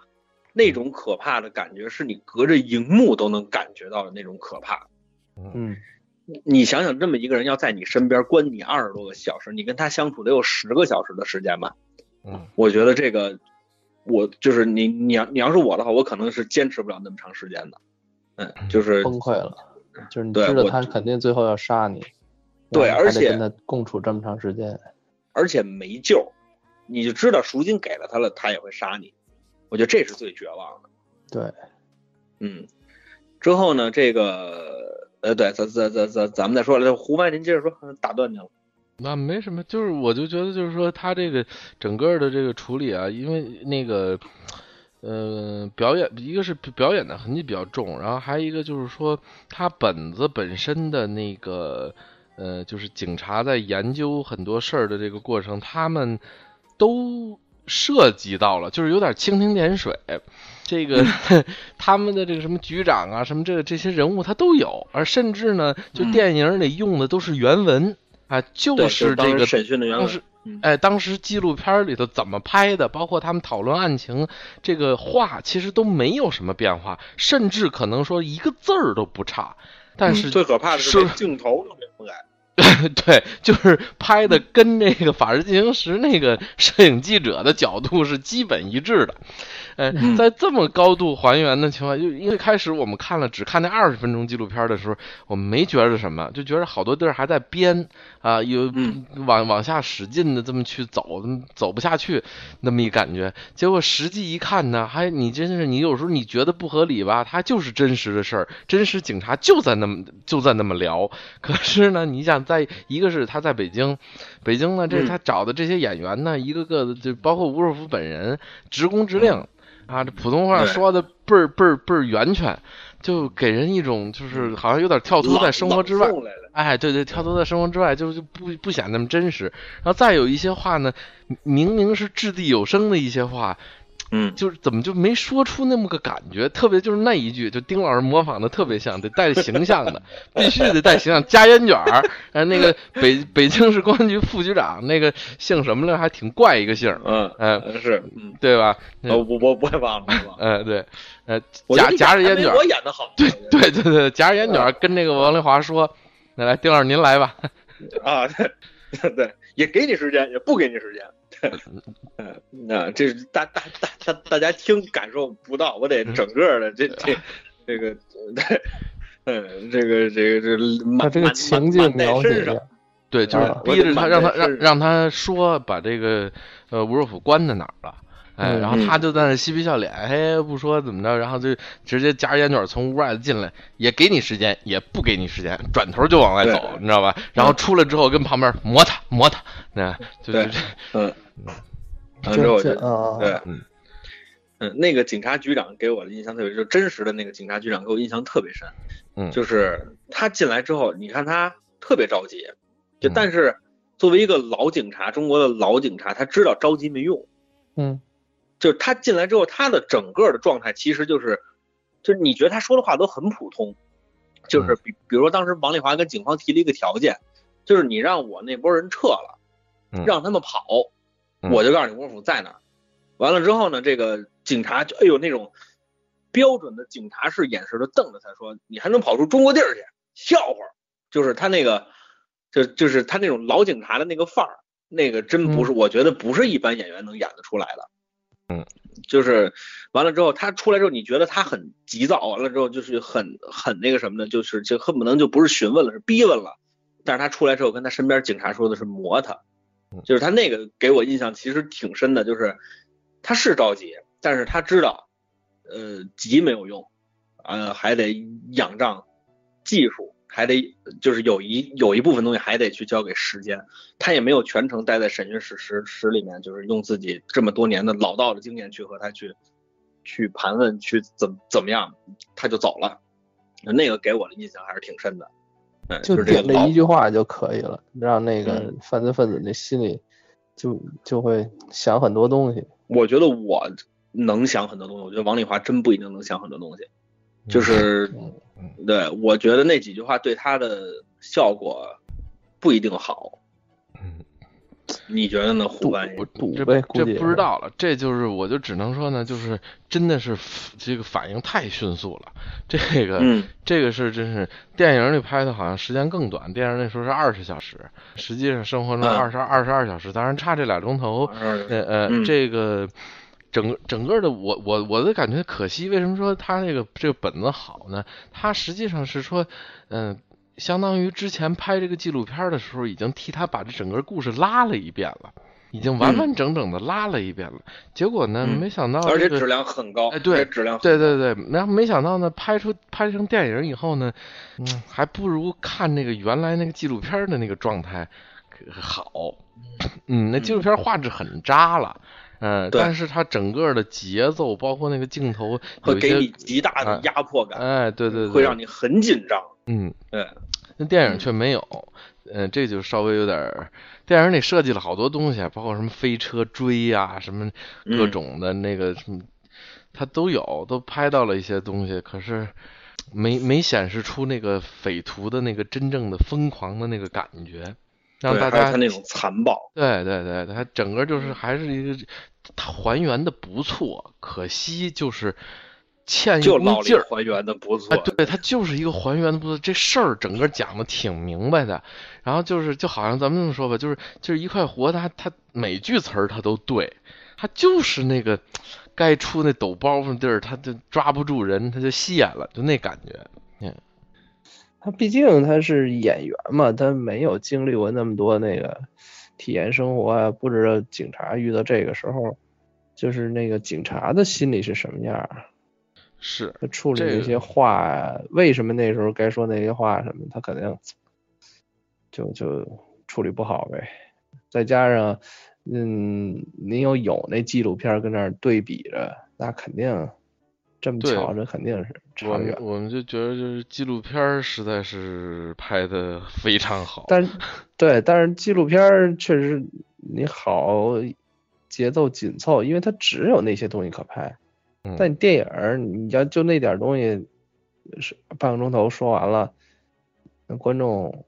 Speaker 2: 那种可怕的感觉是你隔着荧幕都能感觉到的那种可怕。
Speaker 4: 嗯，
Speaker 2: 你想想，这么一个人要在你身边关你二十多个小时，你跟他相处得有十个小时的时间吧？
Speaker 3: 嗯。
Speaker 2: 我觉得这个，我就是你，你要你要是我的话，我可能是坚持不了那么长时间的。嗯，就是
Speaker 4: 崩溃了，就是你知道他肯定最后要杀你，
Speaker 2: 对而且
Speaker 4: 得跟他共处这么长时间，
Speaker 2: 而且没救，你就知道赎金给了他了，他也会杀你。我觉得这是最绝望的。
Speaker 4: 对，
Speaker 2: 嗯，之后呢，这个呃，对，咱咱咱咱咱们再说了，胡麦您接着说，打断您了。
Speaker 3: 那没什么，就是我就觉得就是说他这个整个的这个处理啊，因为那个，呃，表演一个是表演的痕迹比较重，然后还有一个就是说他本子本身的那个，呃，就是警察在研究很多事儿的这个过程，他们都涉及到了，就是有点蜻蜓点水。这个 他们的这个什么局长啊，什么这个这些人物他都有，而甚至呢，就
Speaker 2: 嗯
Speaker 3: 电影里用的都是原文。啊，就是这个
Speaker 2: 审讯的原文
Speaker 3: 哎，当时纪录片里头怎么拍的，包括他们讨论案情，这个话其实都没有什么变化，甚至可能说一个字儿都不差。但是
Speaker 2: 嗯最可怕的是
Speaker 3: 是
Speaker 2: 镜头都没不改。
Speaker 3: 对，就是拍的跟那个《法制进行时》那个摄影记者的角度是基本一致的。在这么高度还原的情况，就因为开始我们看了只看那二十分钟纪录片的时候，我们没觉得什么，就觉得好多地儿还在编啊，有
Speaker 2: 嗯
Speaker 3: 往往下使劲的这么去走，走不下去那么一感觉。结果实际一看呢，还你真是你有时候你觉得不合理吧，它就是真实的事儿，真实警察就在那么就在那么聊。可是呢，你想在一个是他在北京，北京呢，这
Speaker 2: 嗯
Speaker 3: 他找的这些演员呢，一个个的就包括吴若甫本人，职工直令。啊，这普通话说的倍儿倍儿倍儿圆全，就给人一种就是好像有点跳脱在生活之外哎，对对，跳脱在生活之外，就就不不显那么真实。然后再有一些话呢，明明是掷地有声的一些话，
Speaker 2: 嗯，
Speaker 3: 就是怎么就没说出那么个感觉？特别就是那一句，就丁老师模仿的特别像，得带形象的，必须得带形象，加烟卷儿。呃，那个北北京市公安局副局长，那个姓什么来，还挺怪一个姓儿，
Speaker 2: 嗯
Speaker 3: 嗯
Speaker 2: 是，嗯，
Speaker 3: 对吧？
Speaker 2: 我我我不会忘了，不会忘了。
Speaker 3: 呃，对，呃，夹夹着烟卷
Speaker 2: 我，演的好。对
Speaker 3: 对对对，夹着烟卷跟那个王丽华说：“那来，丁老师您来吧。
Speaker 2: 啊，对对，也给你时间，也不给你时间。嗯，那这是大大大大大家听感受不到，我得整个的这这这个对，嗯，这个这个这
Speaker 4: 他这个情境描写
Speaker 3: 对，就是
Speaker 4: 啊
Speaker 3: 逼着他，让他让让他说把这个呃吴若甫关在哪儿了。哎，
Speaker 4: 嗯
Speaker 3: 然后他就在那嬉皮笑脸，嘿，不说怎么着，然后就直接夹着烟卷从屋外进来，也给你时间，也不给你时间，转头就往外走，你知道吧？然后出来之后跟旁边磨他磨他，那就
Speaker 2: 对
Speaker 3: 就
Speaker 2: 嗯，完之后就对，
Speaker 3: 嗯。
Speaker 2: 嗯，那个警察局长给我的印象特别，就真实的那个警察局长给我印象特别深。
Speaker 3: 嗯。
Speaker 2: 就是他进来之后，你看他特别着急，就
Speaker 3: 嗯。
Speaker 2: 但是作为一个老警察，中国的老警察，他知道着急没用。
Speaker 4: 嗯
Speaker 2: 就是他进来之后，他的整个的状态其实就是，就是你觉得他说的话都很普通，就是比比如说当时王丽华跟警方提了一个条件，就是你让我那波人撤了，
Speaker 3: 嗯
Speaker 2: 让他们跑，
Speaker 3: 嗯
Speaker 2: 我就告诉你吴若甫在哪儿。完了之后呢，这个警察就哎呦那种标准的警察式眼神的瞪着他说：“你还能跑出中国地儿去？笑话！”就是他那个，就就是他那种老警察的那个范儿，那个真不是，我觉得不是一般演员能演得出来的。
Speaker 3: 嗯，
Speaker 2: 就是完了之后，他出来之后，你觉得他很急躁，完了之后就是很很那个什么的，就是就恨不能就不是询问了，是逼问了。但是他出来之后，跟他身边警察说的是磨他，就是他那个给我印象其实挺深的，就是他是着急，但是他知道，呃，急没有用，呃，还得仰仗技术，还得就是有一有一部分东西还得去交给时间。他也没有全程待在审讯室室室里面，就是用自己这么多年的老道的经验去和他去去盘问，去怎怎么样，他就走了。那个给我的印象还是挺深的。嗯，
Speaker 4: 就
Speaker 2: 这
Speaker 4: 一句话就可以了，让那个
Speaker 2: 嗯
Speaker 4: 犯罪分子那心里就就会想很多东西。
Speaker 2: 我觉得我能想很多东西，我觉得王丽华真不一定能想很多东西。就是
Speaker 4: 嗯，
Speaker 2: 对我觉得那几句话对他的效果不一定好。
Speaker 3: 嗯，
Speaker 2: 你觉得呢，胡
Speaker 4: 赌
Speaker 2: 翻译？
Speaker 3: 这
Speaker 4: 赌呗，
Speaker 3: 这不知道了，这就是我就只能说呢，就是真的是这个反应太迅速了，这个、
Speaker 2: 嗯。
Speaker 3: 这个是真是电影里拍的好像时间更短，电影那时候是二十小时，实际上生活中
Speaker 2: 嗯。
Speaker 3: 二十二十二小时，当然差这俩钟头，呃呃，
Speaker 2: 嗯。
Speaker 3: 这个整个整个的我我我的感觉可惜，为什么说他这个这个本子好呢？他实际上是说，嗯、相当于之前拍这个纪录片的时候，已经替他把这整个故事拉了一遍了，已经完完整整的拉了一遍了。结果呢，
Speaker 2: 嗯
Speaker 3: 没想到、这个
Speaker 2: 而且质量很高，
Speaker 3: 哎对
Speaker 2: 质量很
Speaker 3: 对对对，然后没想到呢，拍出拍成电影以后呢，嗯，还不如看那个原来那个纪录片的那个状态好。嗯，那纪录片画质很渣了，嗯、
Speaker 2: 对
Speaker 3: 但是它整个的节奏，包括那个镜头，
Speaker 2: 会给你极大的
Speaker 3: 哎
Speaker 2: 压迫感，
Speaker 3: 哎，对对对，
Speaker 2: 会让你很紧张。
Speaker 3: 嗯，
Speaker 2: 对，
Speaker 3: 那电影却没有，嗯、这就稍微有点儿。电影里设计了好多东西，啊包括什么飞车追呀、什么各
Speaker 2: 嗯
Speaker 3: 种的那个什么，它都有，都拍到了一些东西，可是没没显示出那个匪徒的那个真正的疯狂的那个感觉，让大家
Speaker 2: 还有他那种残暴。
Speaker 3: 对对对，它整个就是还是一个，它还原的不错，可惜就是欠一
Speaker 2: 就老
Speaker 3: 股劲儿。
Speaker 2: 还原的不错
Speaker 3: 啊，，对，它就是一个还原的不错，这事儿整个讲的挺明白的。然后就是就好像咱们这么说吧，就是就是一块活，它它每句词儿它都对，它就是那个该出那抖包袱的地儿，它就抓不住人，它就泄了，就那感觉。
Speaker 4: 嗯他毕竟他是演员嘛，他没有经历过那么多那个体验生活啊，不知道警察遇到这个时候，就是那个警察的心理是什么样儿，
Speaker 3: 是，
Speaker 4: 他处理那些话呀，为什么那时候该说那些话什么，他肯定就就处理不好呗。再加上，嗯，您又有那纪录片儿跟那儿对比着，那肯定这么
Speaker 3: 对
Speaker 4: 瞧着肯定是
Speaker 3: 我们
Speaker 4: 差远。
Speaker 3: 我们就觉得就是纪录片儿实在是拍的非常好。
Speaker 4: 但是对，但是纪录片儿确实你好节奏紧凑，因为它只有那些东西可拍。
Speaker 3: 嗯
Speaker 4: 但你电影儿你要就那点东西，是半个钟头说完了，那观众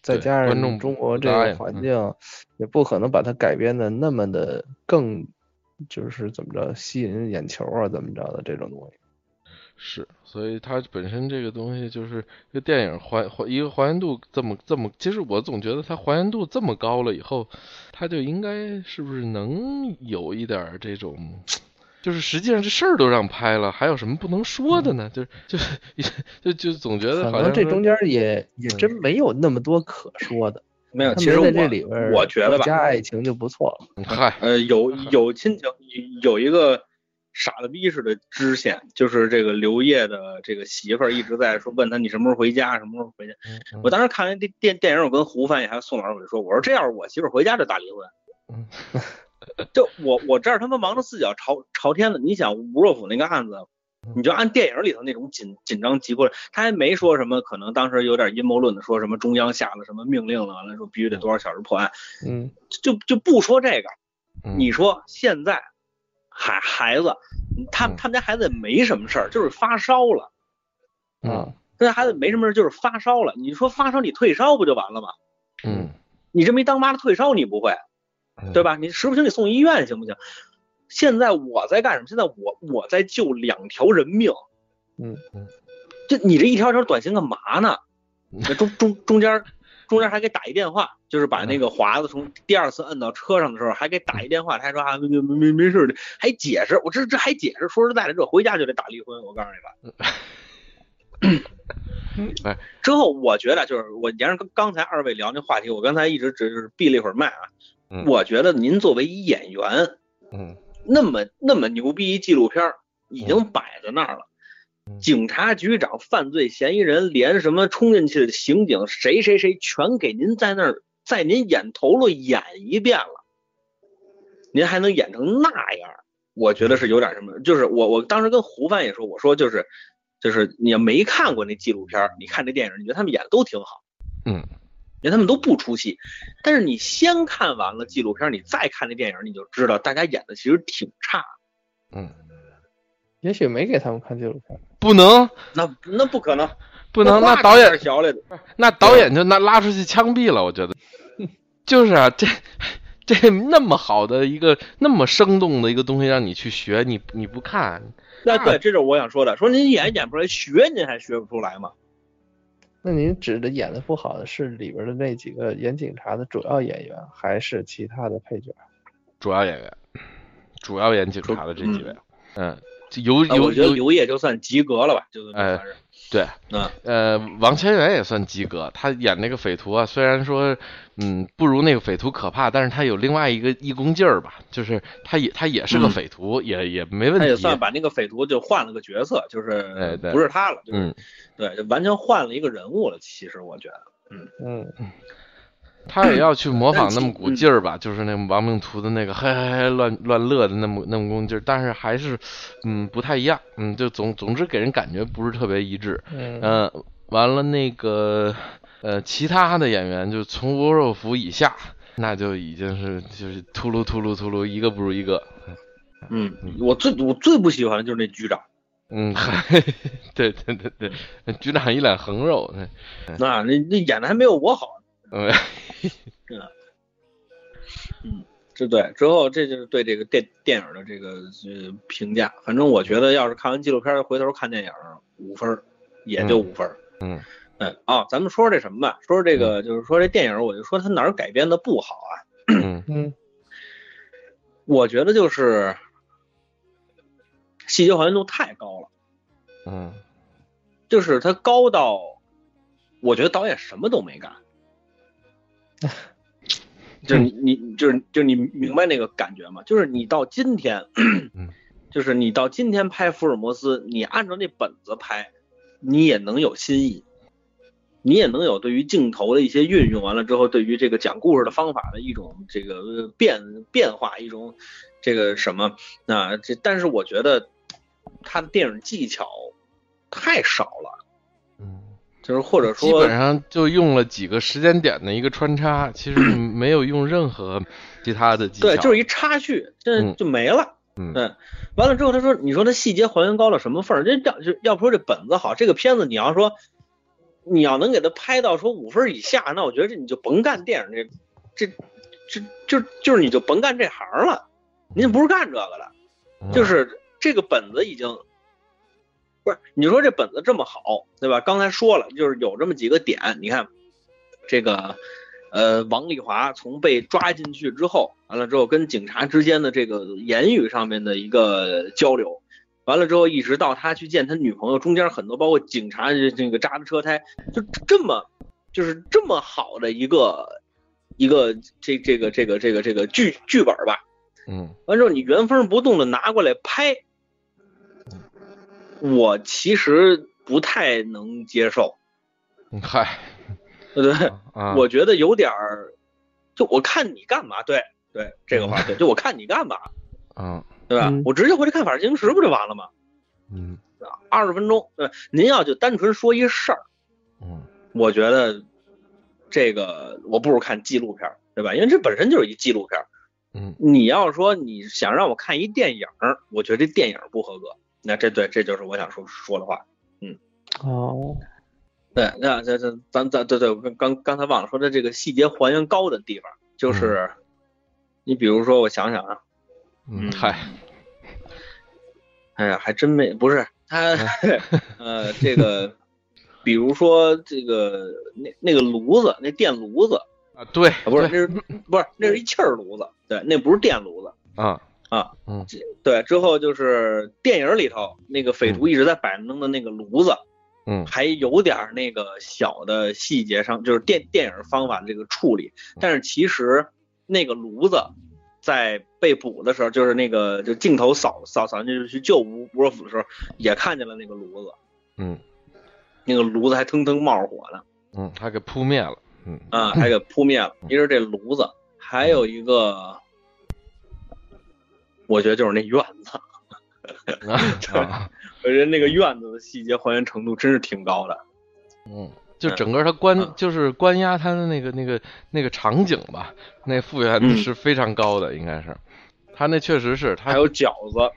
Speaker 4: 再
Speaker 3: 对
Speaker 4: 加
Speaker 3: 观众
Speaker 4: 上中国这个环
Speaker 3: 嗯
Speaker 4: 境，也不可能把它改编的那么的更就是怎么着吸引眼球啊，怎么着的这种东西。
Speaker 3: 是，所以它本身这个东西就是这电影还还一个还原度这么这么，其实我总觉得它还原度这么高了以后，它就应该是不是能有一点这种，就是实际上这事儿都让拍了，还有什么不能说的呢？就是就是 就就总觉得
Speaker 4: 可
Speaker 3: 好像
Speaker 4: 这中间也也
Speaker 3: 嗯
Speaker 4: 真没有那么多可说的。
Speaker 2: 没有，其实我
Speaker 4: 这里边
Speaker 2: 我觉得吧，
Speaker 4: 加爱情就不错了。
Speaker 3: 嗨，
Speaker 2: 呃，有有亲情，有一个傻子逼似的支线，就是这个刘烨的这个媳妇儿一直在说问他你什么时候回家，什么时候回家。
Speaker 3: 嗯嗯
Speaker 2: 我当时看完这电电影，我跟胡翻译还有宋老师我就说，我说这要是我媳妇儿回家就大离婚。
Speaker 3: 嗯
Speaker 2: 就我我这儿他妈忙着四脚朝朝天的，你想吴若甫那个案子，你就按电影里头那种紧紧张急迫，他还没说什么，可能当时有点阴谋论的，说什么中央下了什么命令了，完了说必须得多少小时破案，
Speaker 4: 嗯，
Speaker 2: 就就不说这个。
Speaker 3: 嗯
Speaker 2: 你说现在孩孩子，他
Speaker 3: 嗯
Speaker 2: 他们家孩子也没什么事儿，就是发烧了。
Speaker 3: 嗯
Speaker 4: 啊，
Speaker 2: 他家孩子没什么事儿，就是发烧了。你说发烧你退烧不就完了吗？
Speaker 3: 嗯
Speaker 2: 你这没当妈的退烧你不会，
Speaker 3: 嗯
Speaker 2: 对吧？你时不行你送医院行不行？现在我在干什么？现在我我在救两条人命。
Speaker 4: 嗯
Speaker 3: 嗯，
Speaker 2: 这你这一条条短信干嘛呢？中中中间中间还给打一电话，就是把那个华子从第二次摁到车上的时候，还给打一电话，他还说啊没没没没事的，还解释。我这这还解释，说实在的，这回家就得打离婚。我告诉你吧。
Speaker 3: 哎
Speaker 2: 之后我觉得就是我沿着刚刚才二位聊那话题，我刚才一直只是闭了一会儿麦啊。
Speaker 3: 嗯
Speaker 2: 我觉得您作为一演员，
Speaker 3: 嗯
Speaker 2: 那么那么牛逼一纪录片儿已经摆在那儿了。警察局长、犯罪嫌疑人，连什么冲进去的刑警，谁谁谁，全给您在那儿，在您眼头了演一遍了。您还能演成那样？我觉得是有点什么。就是我我当时跟胡范也说，我说就是就是你要没看过那纪录片儿，你看这电影，你觉得他们演的都挺好，
Speaker 3: 嗯，
Speaker 2: 因为他们都不出戏。但是你先看完了纪录片，你再看那电影，你就知道大家演的其实挺差。
Speaker 3: 嗯，
Speaker 4: 也许没给他们看纪录片。
Speaker 3: 不能
Speaker 2: 那那不可能，
Speaker 3: 不能，
Speaker 2: 那
Speaker 3: 那导演
Speaker 2: 学来的。
Speaker 3: 那导演就那拉出去枪毙了，我觉得。就是啊，这这那么好的一个那么生动的一个东西让你去学，你你不看，
Speaker 2: 那对，这就是我想说的。说您演演不出来，学您还学不出来吗？
Speaker 4: 那您指的演的不好的是里边的那几个演警察的主要演员，还是其他的配角？
Speaker 3: 主要演员，主要演警察的这几位，嗯，有
Speaker 2: 啊
Speaker 3: 有有
Speaker 2: 我觉得刘烨就算及格了吧，就。
Speaker 3: 对，
Speaker 2: 嗯，
Speaker 3: 呃，王千源也算及格，他演那个匪徒啊，虽然说，嗯，不如那个匪徒可怕，但是他有另外一个义工劲儿吧，就是他也他也是个
Speaker 2: 嗯
Speaker 3: 匪徒，也也没问题。
Speaker 2: 他也算把那个匪徒就换了个角色，就
Speaker 3: 哎
Speaker 2: 是
Speaker 3: 对
Speaker 2: 不是他了，就是
Speaker 3: 嗯，
Speaker 2: 对，就完全换了一个人物了。其实我觉得，
Speaker 4: 嗯嗯，
Speaker 3: 他也要去模仿那么股
Speaker 2: 嗯
Speaker 3: 劲儿吧，就是那亡命徒的那个嘿嘿嘿乱乱乐的那么那么股劲儿，但是还是，嗯，不太一样，嗯，就总总之给人感觉不是特别一致。
Speaker 4: 嗯
Speaker 3: 嗯，完了那个呃，其他的演员就从吴若甫以下，那就已经是就是秃噜秃噜秃噜，一个不如一个。
Speaker 2: 嗯，我最我最不喜欢的就是那局长，
Speaker 3: 嗯，还，对对对对，局长一脸横肉，嗯
Speaker 2: 那那那演的还没有我好。
Speaker 3: 嗯
Speaker 2: 这对之后，这就是对这个电电影的这个呃评价。反正我觉得，要是看完纪录片回头看电影，五分儿也就五分儿。
Speaker 3: 嗯
Speaker 2: 嗯哦，咱们说说这什么吧，说说这个，就是说这电影，我就说它哪儿改编的不好啊？
Speaker 3: 嗯
Speaker 4: 嗯
Speaker 2: 我觉得就是细节还原度太高了，
Speaker 3: 嗯
Speaker 2: 就是它高到，我觉得导演什么都没干。就是你你就是就你明白那个感觉吗？就是你到今天，
Speaker 3: 嗯。
Speaker 2: 就是你到今天拍福尔摩斯，你按照那本子拍，你也能有新意，你也能有对于镜头的一些运用，完了之后对于这个讲故事的方法的一种这个呃变变化，一种这个什么啊这，但是我觉得他的电影技巧太少了，
Speaker 3: 嗯，
Speaker 2: 就是或者说基
Speaker 3: 本上就用了几个时间点的一个穿插，其实 没有用任何其他的技巧。
Speaker 2: 对，就是一插叙，这
Speaker 3: 嗯
Speaker 2: 就没了。
Speaker 3: 嗯
Speaker 2: 对，完了之后他说，你说他细节还原高到什么份儿？这要就要不说这本子好，这个片子你要说你要能给他拍到说五分以下，那我觉得这你就甭干电影这这这就就是你就甭干这行了，您不是干这个的。
Speaker 3: 嗯
Speaker 2: 就是这个本子已经不是你说这本子这么好，对吧？刚才说了，就是有这么几个点，你看这个呃，王丽华从被抓进去之后，完了之后跟警察之间的这个言语上面的一个交流，完了之后一直到他去见他女朋友，中间很多包括警察这这个扎的车胎，就这么就是这么好的一个一个这这个这个这个这个剧剧本吧。
Speaker 3: 嗯
Speaker 2: 完之后你原封不动的拿过来拍，我其实不太能接受，
Speaker 3: 嗯嗨
Speaker 2: 对对？
Speaker 3: 啊，
Speaker 2: 我觉得有点儿，就我看你干嘛？对对，这个话对，就我看你干嘛，
Speaker 3: 嗯
Speaker 2: 对吧？
Speaker 4: 嗯
Speaker 2: 我直接回去看《法制进行时》不就完了吗？
Speaker 3: 嗯
Speaker 2: 二十分钟，对，您要就单纯说一事儿，
Speaker 3: 嗯
Speaker 2: 我觉得这个我不如看纪录片儿，对吧？因为这本身就是一纪录片儿。
Speaker 3: 嗯
Speaker 2: 你要说你想让我看一电影儿，我觉得这电影儿不合格。那这对，这就是我想说说的话。
Speaker 4: 嗯哦，
Speaker 2: 对，那这这咱咱对对，我刚刚刚才忘了说的这个细节还原高的地方，就是你比如说，我想想啊，
Speaker 3: 嗯嗨
Speaker 2: 哎呀，还真没不是他，呃，这个，比如说这个那那个炉子，那电炉子
Speaker 3: 啊对
Speaker 2: 啊，不是，那是不是那是一气儿炉子，对，那不是电炉子。
Speaker 3: 啊
Speaker 2: 啊，
Speaker 3: 嗯。
Speaker 2: 对，之后就是电影里头那个匪徒一直在摆弄的那个炉子，
Speaker 3: 嗯。
Speaker 2: 还有点那个小的细节上，就是电电影方法的这个处理，但是其实那个炉子在被捕的时候，就是那个就镜头扫扫扫进去去救吴吴若甫的时候，也看见了那个炉子，
Speaker 3: 嗯。
Speaker 2: 那个炉子还腾腾冒着火呢，
Speaker 3: 嗯，他给扑灭了，嗯。
Speaker 2: 啊，还给扑灭了。一是这炉子，还有一个，我觉得就是那院子，
Speaker 3: 啊，
Speaker 2: 我觉得那个院子的细节还原程度真是挺高的。
Speaker 3: 嗯，就整个他关
Speaker 2: 嗯
Speaker 3: 就是关押他的那个那个那个场景吧，那复原
Speaker 2: 嗯
Speaker 3: 是非常高的，应该是。他那确实是他
Speaker 2: 还有饺子，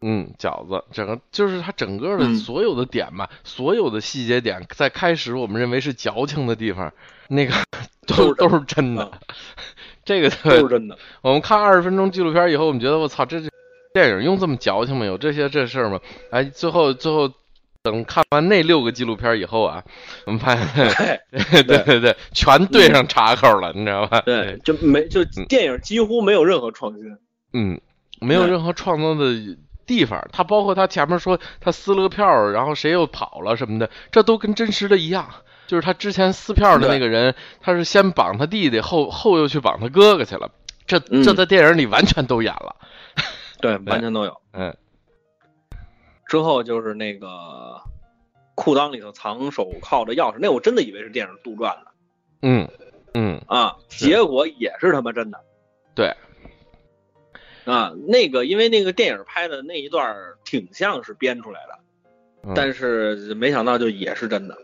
Speaker 3: 嗯，饺子，整个就是他整个的
Speaker 2: 嗯
Speaker 3: 所有的点吧，所有的细节点，在开始我们认为是矫情的地方，那个 都
Speaker 2: 都是
Speaker 3: 真的
Speaker 2: 啊。
Speaker 3: 这个
Speaker 2: 都是真的。
Speaker 3: 我们看二十分钟纪录片以后，我们觉得我操，这这电影用这么矫情吗？有这些这事儿吗？哎，最后最后等看完那六个纪录片以后啊，我们发现，
Speaker 2: 对
Speaker 3: 对对对，全对上茬口了，你知道吧？
Speaker 2: 对，就没就电影几乎没有任何创新。
Speaker 3: 嗯，没有任何创造的地方。他包括他前面说他撕了个票，然后谁又跑了什么的，这都跟真实的一样。就是他之前撕票的那个人，他是先绑他弟弟，后后又去绑他哥哥去了。这
Speaker 2: 嗯
Speaker 3: 这在电影里完全都演了。
Speaker 2: 对，完全都有。
Speaker 3: 嗯
Speaker 2: 之后就是那个裤裆里头藏手铐的钥匙，那我真的以为是电影杜撰的
Speaker 3: 嗯嗯，
Speaker 2: 啊，结果也是他妈真的
Speaker 3: 对，
Speaker 2: 啊。那个因为那个电影拍的那一段儿挺像是编出来的，
Speaker 3: 嗯
Speaker 2: 但是没想到就也是真的。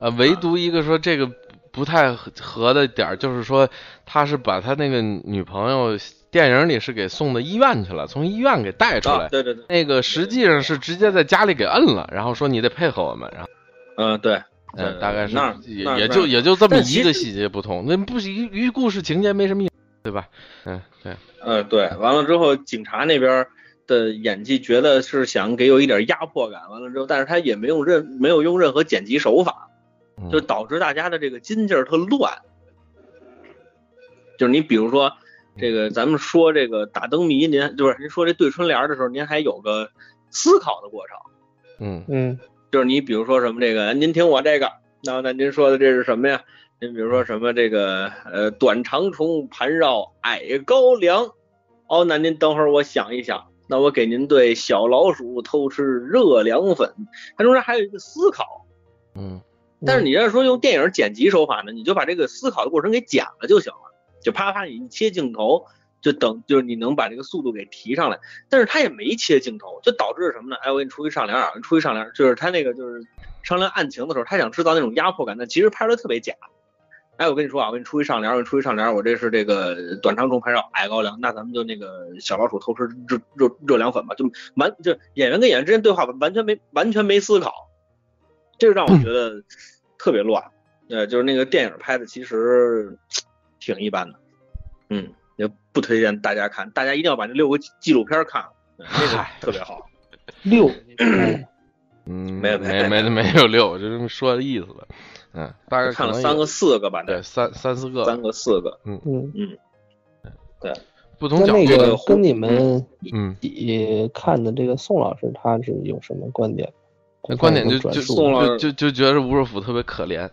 Speaker 3: 呃，唯独一个说这个不太合合的点儿，就是说他是把他那个女朋友电影里是给送到医院去了，从医院给带出来。
Speaker 2: 啊，对对对，
Speaker 3: 那个实际上是直接在家里给摁了，然后说你得配合我们，然后
Speaker 2: 嗯对，
Speaker 3: 嗯，
Speaker 2: 呃
Speaker 3: 大概是
Speaker 2: 那
Speaker 3: 也也就也就这么一个细节不同，那不是一与故事情节没什么影，对吧？嗯，对，
Speaker 2: 呃对，完了之后警察那边的演技觉得是想给有一点压迫感，完了之后，但是他也没用任没有用任何剪辑手法。
Speaker 3: 嗯
Speaker 2: 就导致大家的这个筋劲儿特乱。就是你比如说这个，咱们说这个打灯谜，您就是您说这对春联的时候，您还有个思考的过程。
Speaker 3: 嗯
Speaker 4: 嗯
Speaker 2: 就是你比如说什么这个，您听我这个，那那您说的这是什么呀？您比如说什么这个呃短长虫盘绕矮高粱，哦，那您等会儿我想一想，那我给您对小老鼠偷吃热凉粉，它中间还有一个思考。
Speaker 3: 嗯
Speaker 2: 但是你要是说用电影剪辑手法呢，你就把这个思考的过程给剪了就行了，就啪啪你一切镜头，就等就是你能把这个速度给提上来。但是他也没切镜头，就导致什么呢？哎，我给你出一上联啊，出一上联，就是他那个就是商量案情的时候，他想制造那种压迫感，但其实拍的特别假。哎，我跟你说啊，我给你出一上联，我给你出一上联，我这是这个短长虫拍照矮高粱，那咱们就那个小老鼠偷吃热热热凉粉吧，就完就演员跟演员之间对话完全没完全没思考，这个让我觉得特别乱。呃，就是那个电影拍的其实 挺一般的，嗯，也不推荐大家看，大家一定要把这六个纪纪录片看了，嗯那个特别好。
Speaker 4: 六，
Speaker 3: 嗯，
Speaker 2: 没有
Speaker 3: 没
Speaker 2: 没
Speaker 3: 没没有六，就这么说的意思吧。嗯，大概
Speaker 2: 看了三个四个吧，
Speaker 3: 对三三四个
Speaker 2: 三个四个，
Speaker 4: 嗯
Speaker 3: 嗯嗯，
Speaker 4: 对，不同
Speaker 3: 角度的
Speaker 4: 个跟你们
Speaker 3: 嗯
Speaker 4: 一起看的这个宋老师，他是有什么观点？
Speaker 3: 那观点就就就就就觉得吴若甫特别可怜，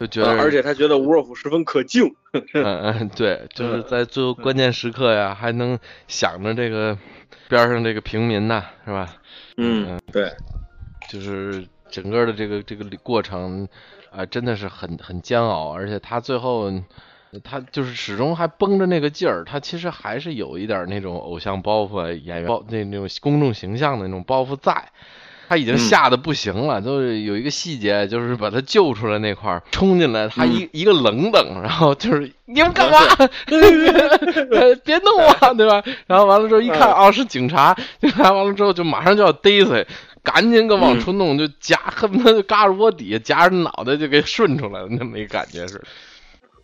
Speaker 3: 就觉得
Speaker 2: 呃而且他觉得吴若甫十分可敬。
Speaker 3: 嗯嗯，对，就是在最后关键时刻呀，还能想着这个边上这个平民呐，是吧？
Speaker 2: 嗯，对，
Speaker 3: 就是整个的这个这个过程啊、真的是很很煎熬，而且他最后他就是始终还绷着那个劲儿，他其实还是有一点那种偶像包袱啊、演员包那那种公众形象的那种包袱在。他已经
Speaker 2: 嗯
Speaker 3: 吓得不行了，就是有一个细节，就是把他救出来那块儿，冲进来，他
Speaker 2: 嗯
Speaker 3: 一、一个冷等，然后就是你们干嘛？呃别弄我，对吧？然后完了之后一看，
Speaker 2: 嗯
Speaker 3: 哦是警察，警察完了之后就马上就要逮他，赶紧给往
Speaker 2: 嗯
Speaker 3: 出弄，就夹，恨不得就嘎着窝底下夹着脑袋就给顺出来了，那么一感觉是，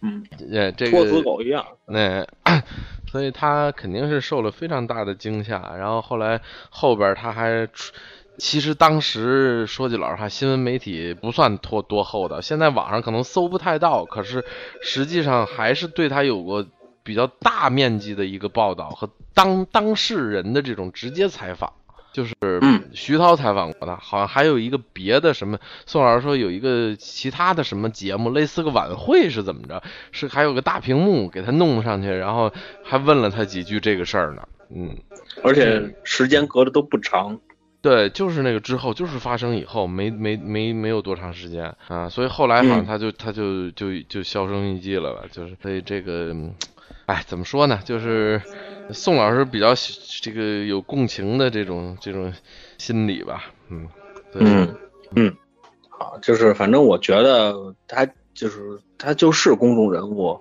Speaker 2: 嗯，
Speaker 3: 呃，这
Speaker 2: 托死
Speaker 3: 个
Speaker 2: 狗一样。
Speaker 3: 那，所以他肯定是受了非常大的惊吓，然后后来后边他还出。其实当时说句老实话，新闻媒体不算多多厚道，现在网上可能搜不太到，可是实际上还是对他有过比较大面积的一个报道和当当事人的这种直接采访。就是
Speaker 2: 嗯
Speaker 3: 徐涛采访过他，好像还有一个别的什么，宋老师说有一个其他的什么节目，类似个晚会是怎么着？是还有个大屏幕给他弄上去，然后还问了他几句这个事儿呢。嗯，
Speaker 2: 而且时间隔的都不长。
Speaker 3: 对，就是那个之后，就是发生以后，没没没没有多长时间啊，所以后来好像
Speaker 2: 嗯
Speaker 3: 他就、他就就就销声匿迹了吧，就是所以这个，嗯哎，怎么说呢？就是宋老师比较喜这个有共情的这种这种心理吧，嗯，对，
Speaker 2: 嗯嗯，好，就是反正我觉得他就是他就是公众人物，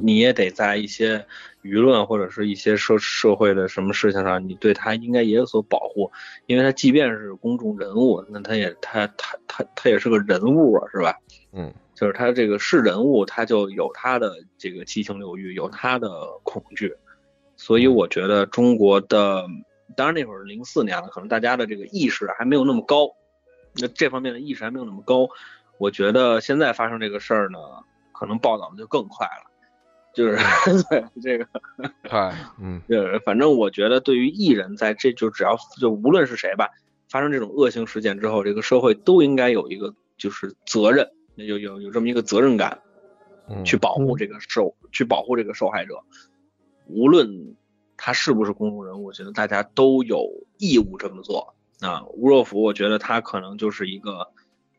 Speaker 2: 你也得在一些舆论或者是一些社社会的什么事情上，你对他应该也有所保护，因为他即便是公众人物，那他也他他他他也是个人物啊，是吧？
Speaker 3: 嗯
Speaker 2: 就是他这个是人物，他就有他的这个七情六欲，有他的恐惧，所以我觉得中国的，当然那会儿零四年了，可能大家的这个意识还没有那么高，那这方面的意识还没有那么高。我觉得现在发生这个事儿呢，可能报道的就更快了，就是 对这个，
Speaker 3: 快，嗯。
Speaker 2: 呃，反正我觉得对于艺人，在这就只要就无论是谁吧，发生这种恶性事件之后，这个社会都应该有一个就是责任，有有有这么一个责任感，
Speaker 3: 嗯，
Speaker 2: 去保护这个受，去保护这个受害者，无论他是不是公众人物，我觉得大家都有义务这么做。啊，吴若甫，我觉得他可能就是一个，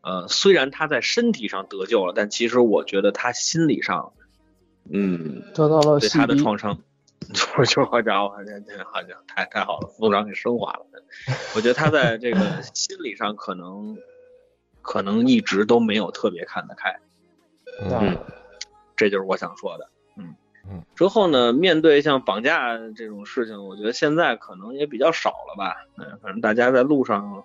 Speaker 2: 呃，虽然他在身体上得救了，但其实我觉得他心理上，嗯，
Speaker 4: 得到了
Speaker 2: 对他的创伤，就就好家伙，这这好家伙，太太好了，副组长给升华了。我觉得他在这个 心理上可能，可能一直都没有特别看得开。
Speaker 3: 嗯
Speaker 2: 这就是我想说的。嗯
Speaker 3: 嗯，
Speaker 2: 之后呢，面对像绑架这种事情，我觉得现在可能也比较少了吧。嗯，反正大家在路上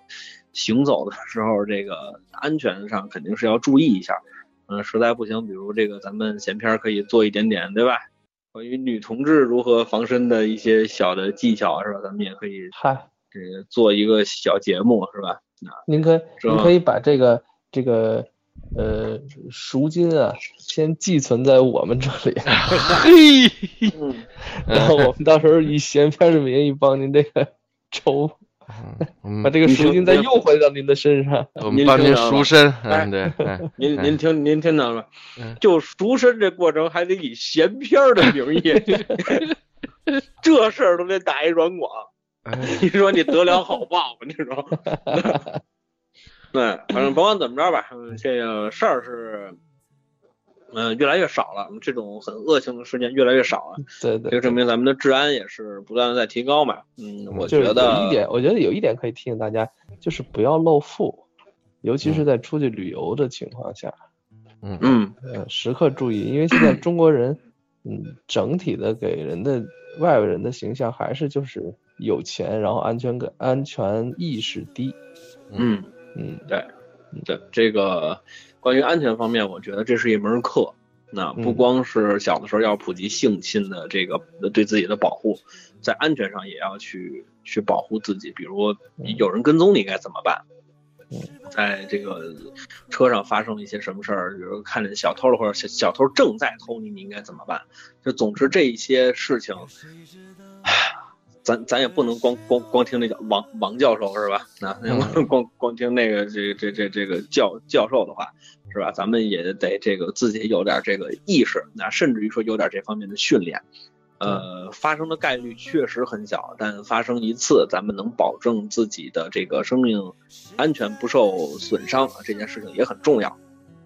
Speaker 2: 行走的时候，这个安全上肯定是要注意一下。嗯，实在不行，比如这个咱们闲篇儿可以做一点点，对吧？关于女同志如何防身的一些小的技巧，是吧？咱们也可以
Speaker 4: 嗨，
Speaker 2: 这个做一个小节目，是吧？
Speaker 4: 您可以您可以把这个这个呃赎金啊，先寄存在我们这里，
Speaker 3: 嘿，
Speaker 2: 嗯，
Speaker 4: 然后我们到时候以闲篇的名义帮您这个 筹，
Speaker 3: 嗯
Speaker 4: 把这个赎金再又回到您的身上。
Speaker 3: 我们帮您赎身，对，哎
Speaker 2: 您您听您听到了吗
Speaker 3: 嗯？
Speaker 2: 就赎身这过程还得以闲篇儿的名义，这事儿都得打一软广。
Speaker 3: 哎
Speaker 2: 你说你得了好报吗？你说？对，反正甭管怎么着吧，嗯这个事儿是，嗯、越来越少了，这种很恶性的事件越来越少了，
Speaker 4: 对对，
Speaker 2: 这个证明咱们的治安也是不断的在提高嘛。嗯，我
Speaker 4: 就是
Speaker 2: 觉得
Speaker 4: 有一点，我觉得有一点可以提醒大家，就是不要露富，尤其是在出去旅游的情况下，
Speaker 2: 嗯
Speaker 4: 呃，时刻注意，因为现在中国人，嗯，整体的给人的外围人的形象还是就是有钱，然后安全感、安全意识低，
Speaker 2: 嗯。
Speaker 4: 嗯，
Speaker 2: 对，对，这个关于安全方面，我觉得这是一门课。那不
Speaker 4: 嗯
Speaker 2: 光是小的时候要普及性侵的这个对自己的保护，在安全上也要去去保护自己。比如有人跟踪你该怎么办？
Speaker 4: 嗯
Speaker 2: 在这个车上发生了一些什么事儿，比如看见小偷了或者小小偷正在偷你，你应该怎么办？就总之这一些事情，唉咱咱也不能光光光听那叫王王教授是吧？那那光光听那个这这这这个教教授的话是吧？咱们也得这个自己有点这个意识，那甚至于说有点这方面的训练。呃，发生的概率确实很小，但发生一次，咱们能保证自己的这个生命安全不受损伤，这件事情也很重要。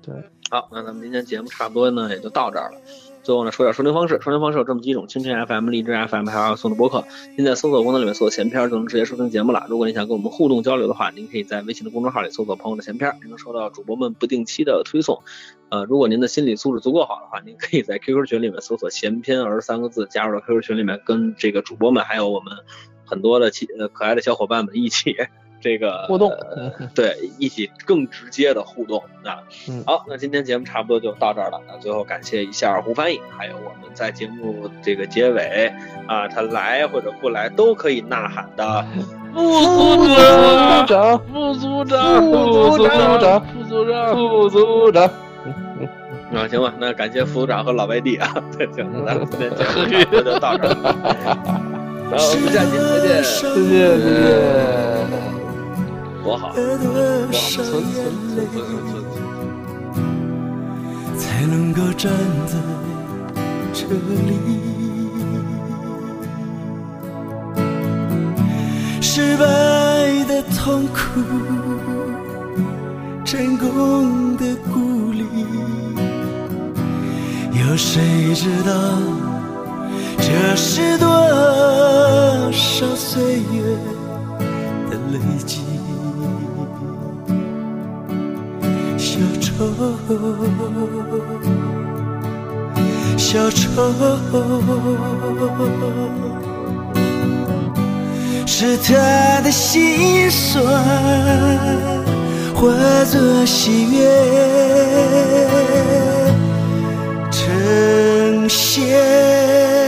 Speaker 4: 对，
Speaker 2: 好，那咱们今天节目差不多呢，也就到这儿了。最后呢，说点收听方式，收听方式有这么几种：蜻蜓 FM、荔枝 FM，还有送的播客。您在搜索功能里面搜索“闲篇”就能直接收听节目了。如果您想跟我们互动交流的话，您可以在微信的公众号里搜索“朋友的闲篇”，您能收到主播们不定期的推送。呃，如果您的心理素质足够好的话，您可以在 QQ 群里面搜索“闲篇儿”三个字，加入到 QQ 群里面，跟这个主播们还有我们很多的其呃可爱的小伙伴们一起这个
Speaker 4: 互动
Speaker 2: 呃 对，一起更直接的互动啊。
Speaker 4: 嗯
Speaker 2: 好，那今天节目差不多就到这儿了。那最后感谢一下胡翻译，还有我们在节目这个结尾啊，他来或者不来都可以呐喊的
Speaker 3: 副
Speaker 4: 组
Speaker 3: 组长，
Speaker 4: 长，
Speaker 3: 副组长，
Speaker 4: 副组长，
Speaker 3: 副组长，
Speaker 4: 副组长，
Speaker 2: 啊，行吧，那感谢副组长和老外地啊，对，行，那咱们今天节目就到这儿了。然后我们下期再见。
Speaker 4: 再见，再见。
Speaker 2: 多好，
Speaker 6: 多少眼泪。才能够站在这里？失败的痛苦，成功的鼓励，有谁知道这是多少岁月的累积？愁小愁是他的心酸化作喜悦呈现。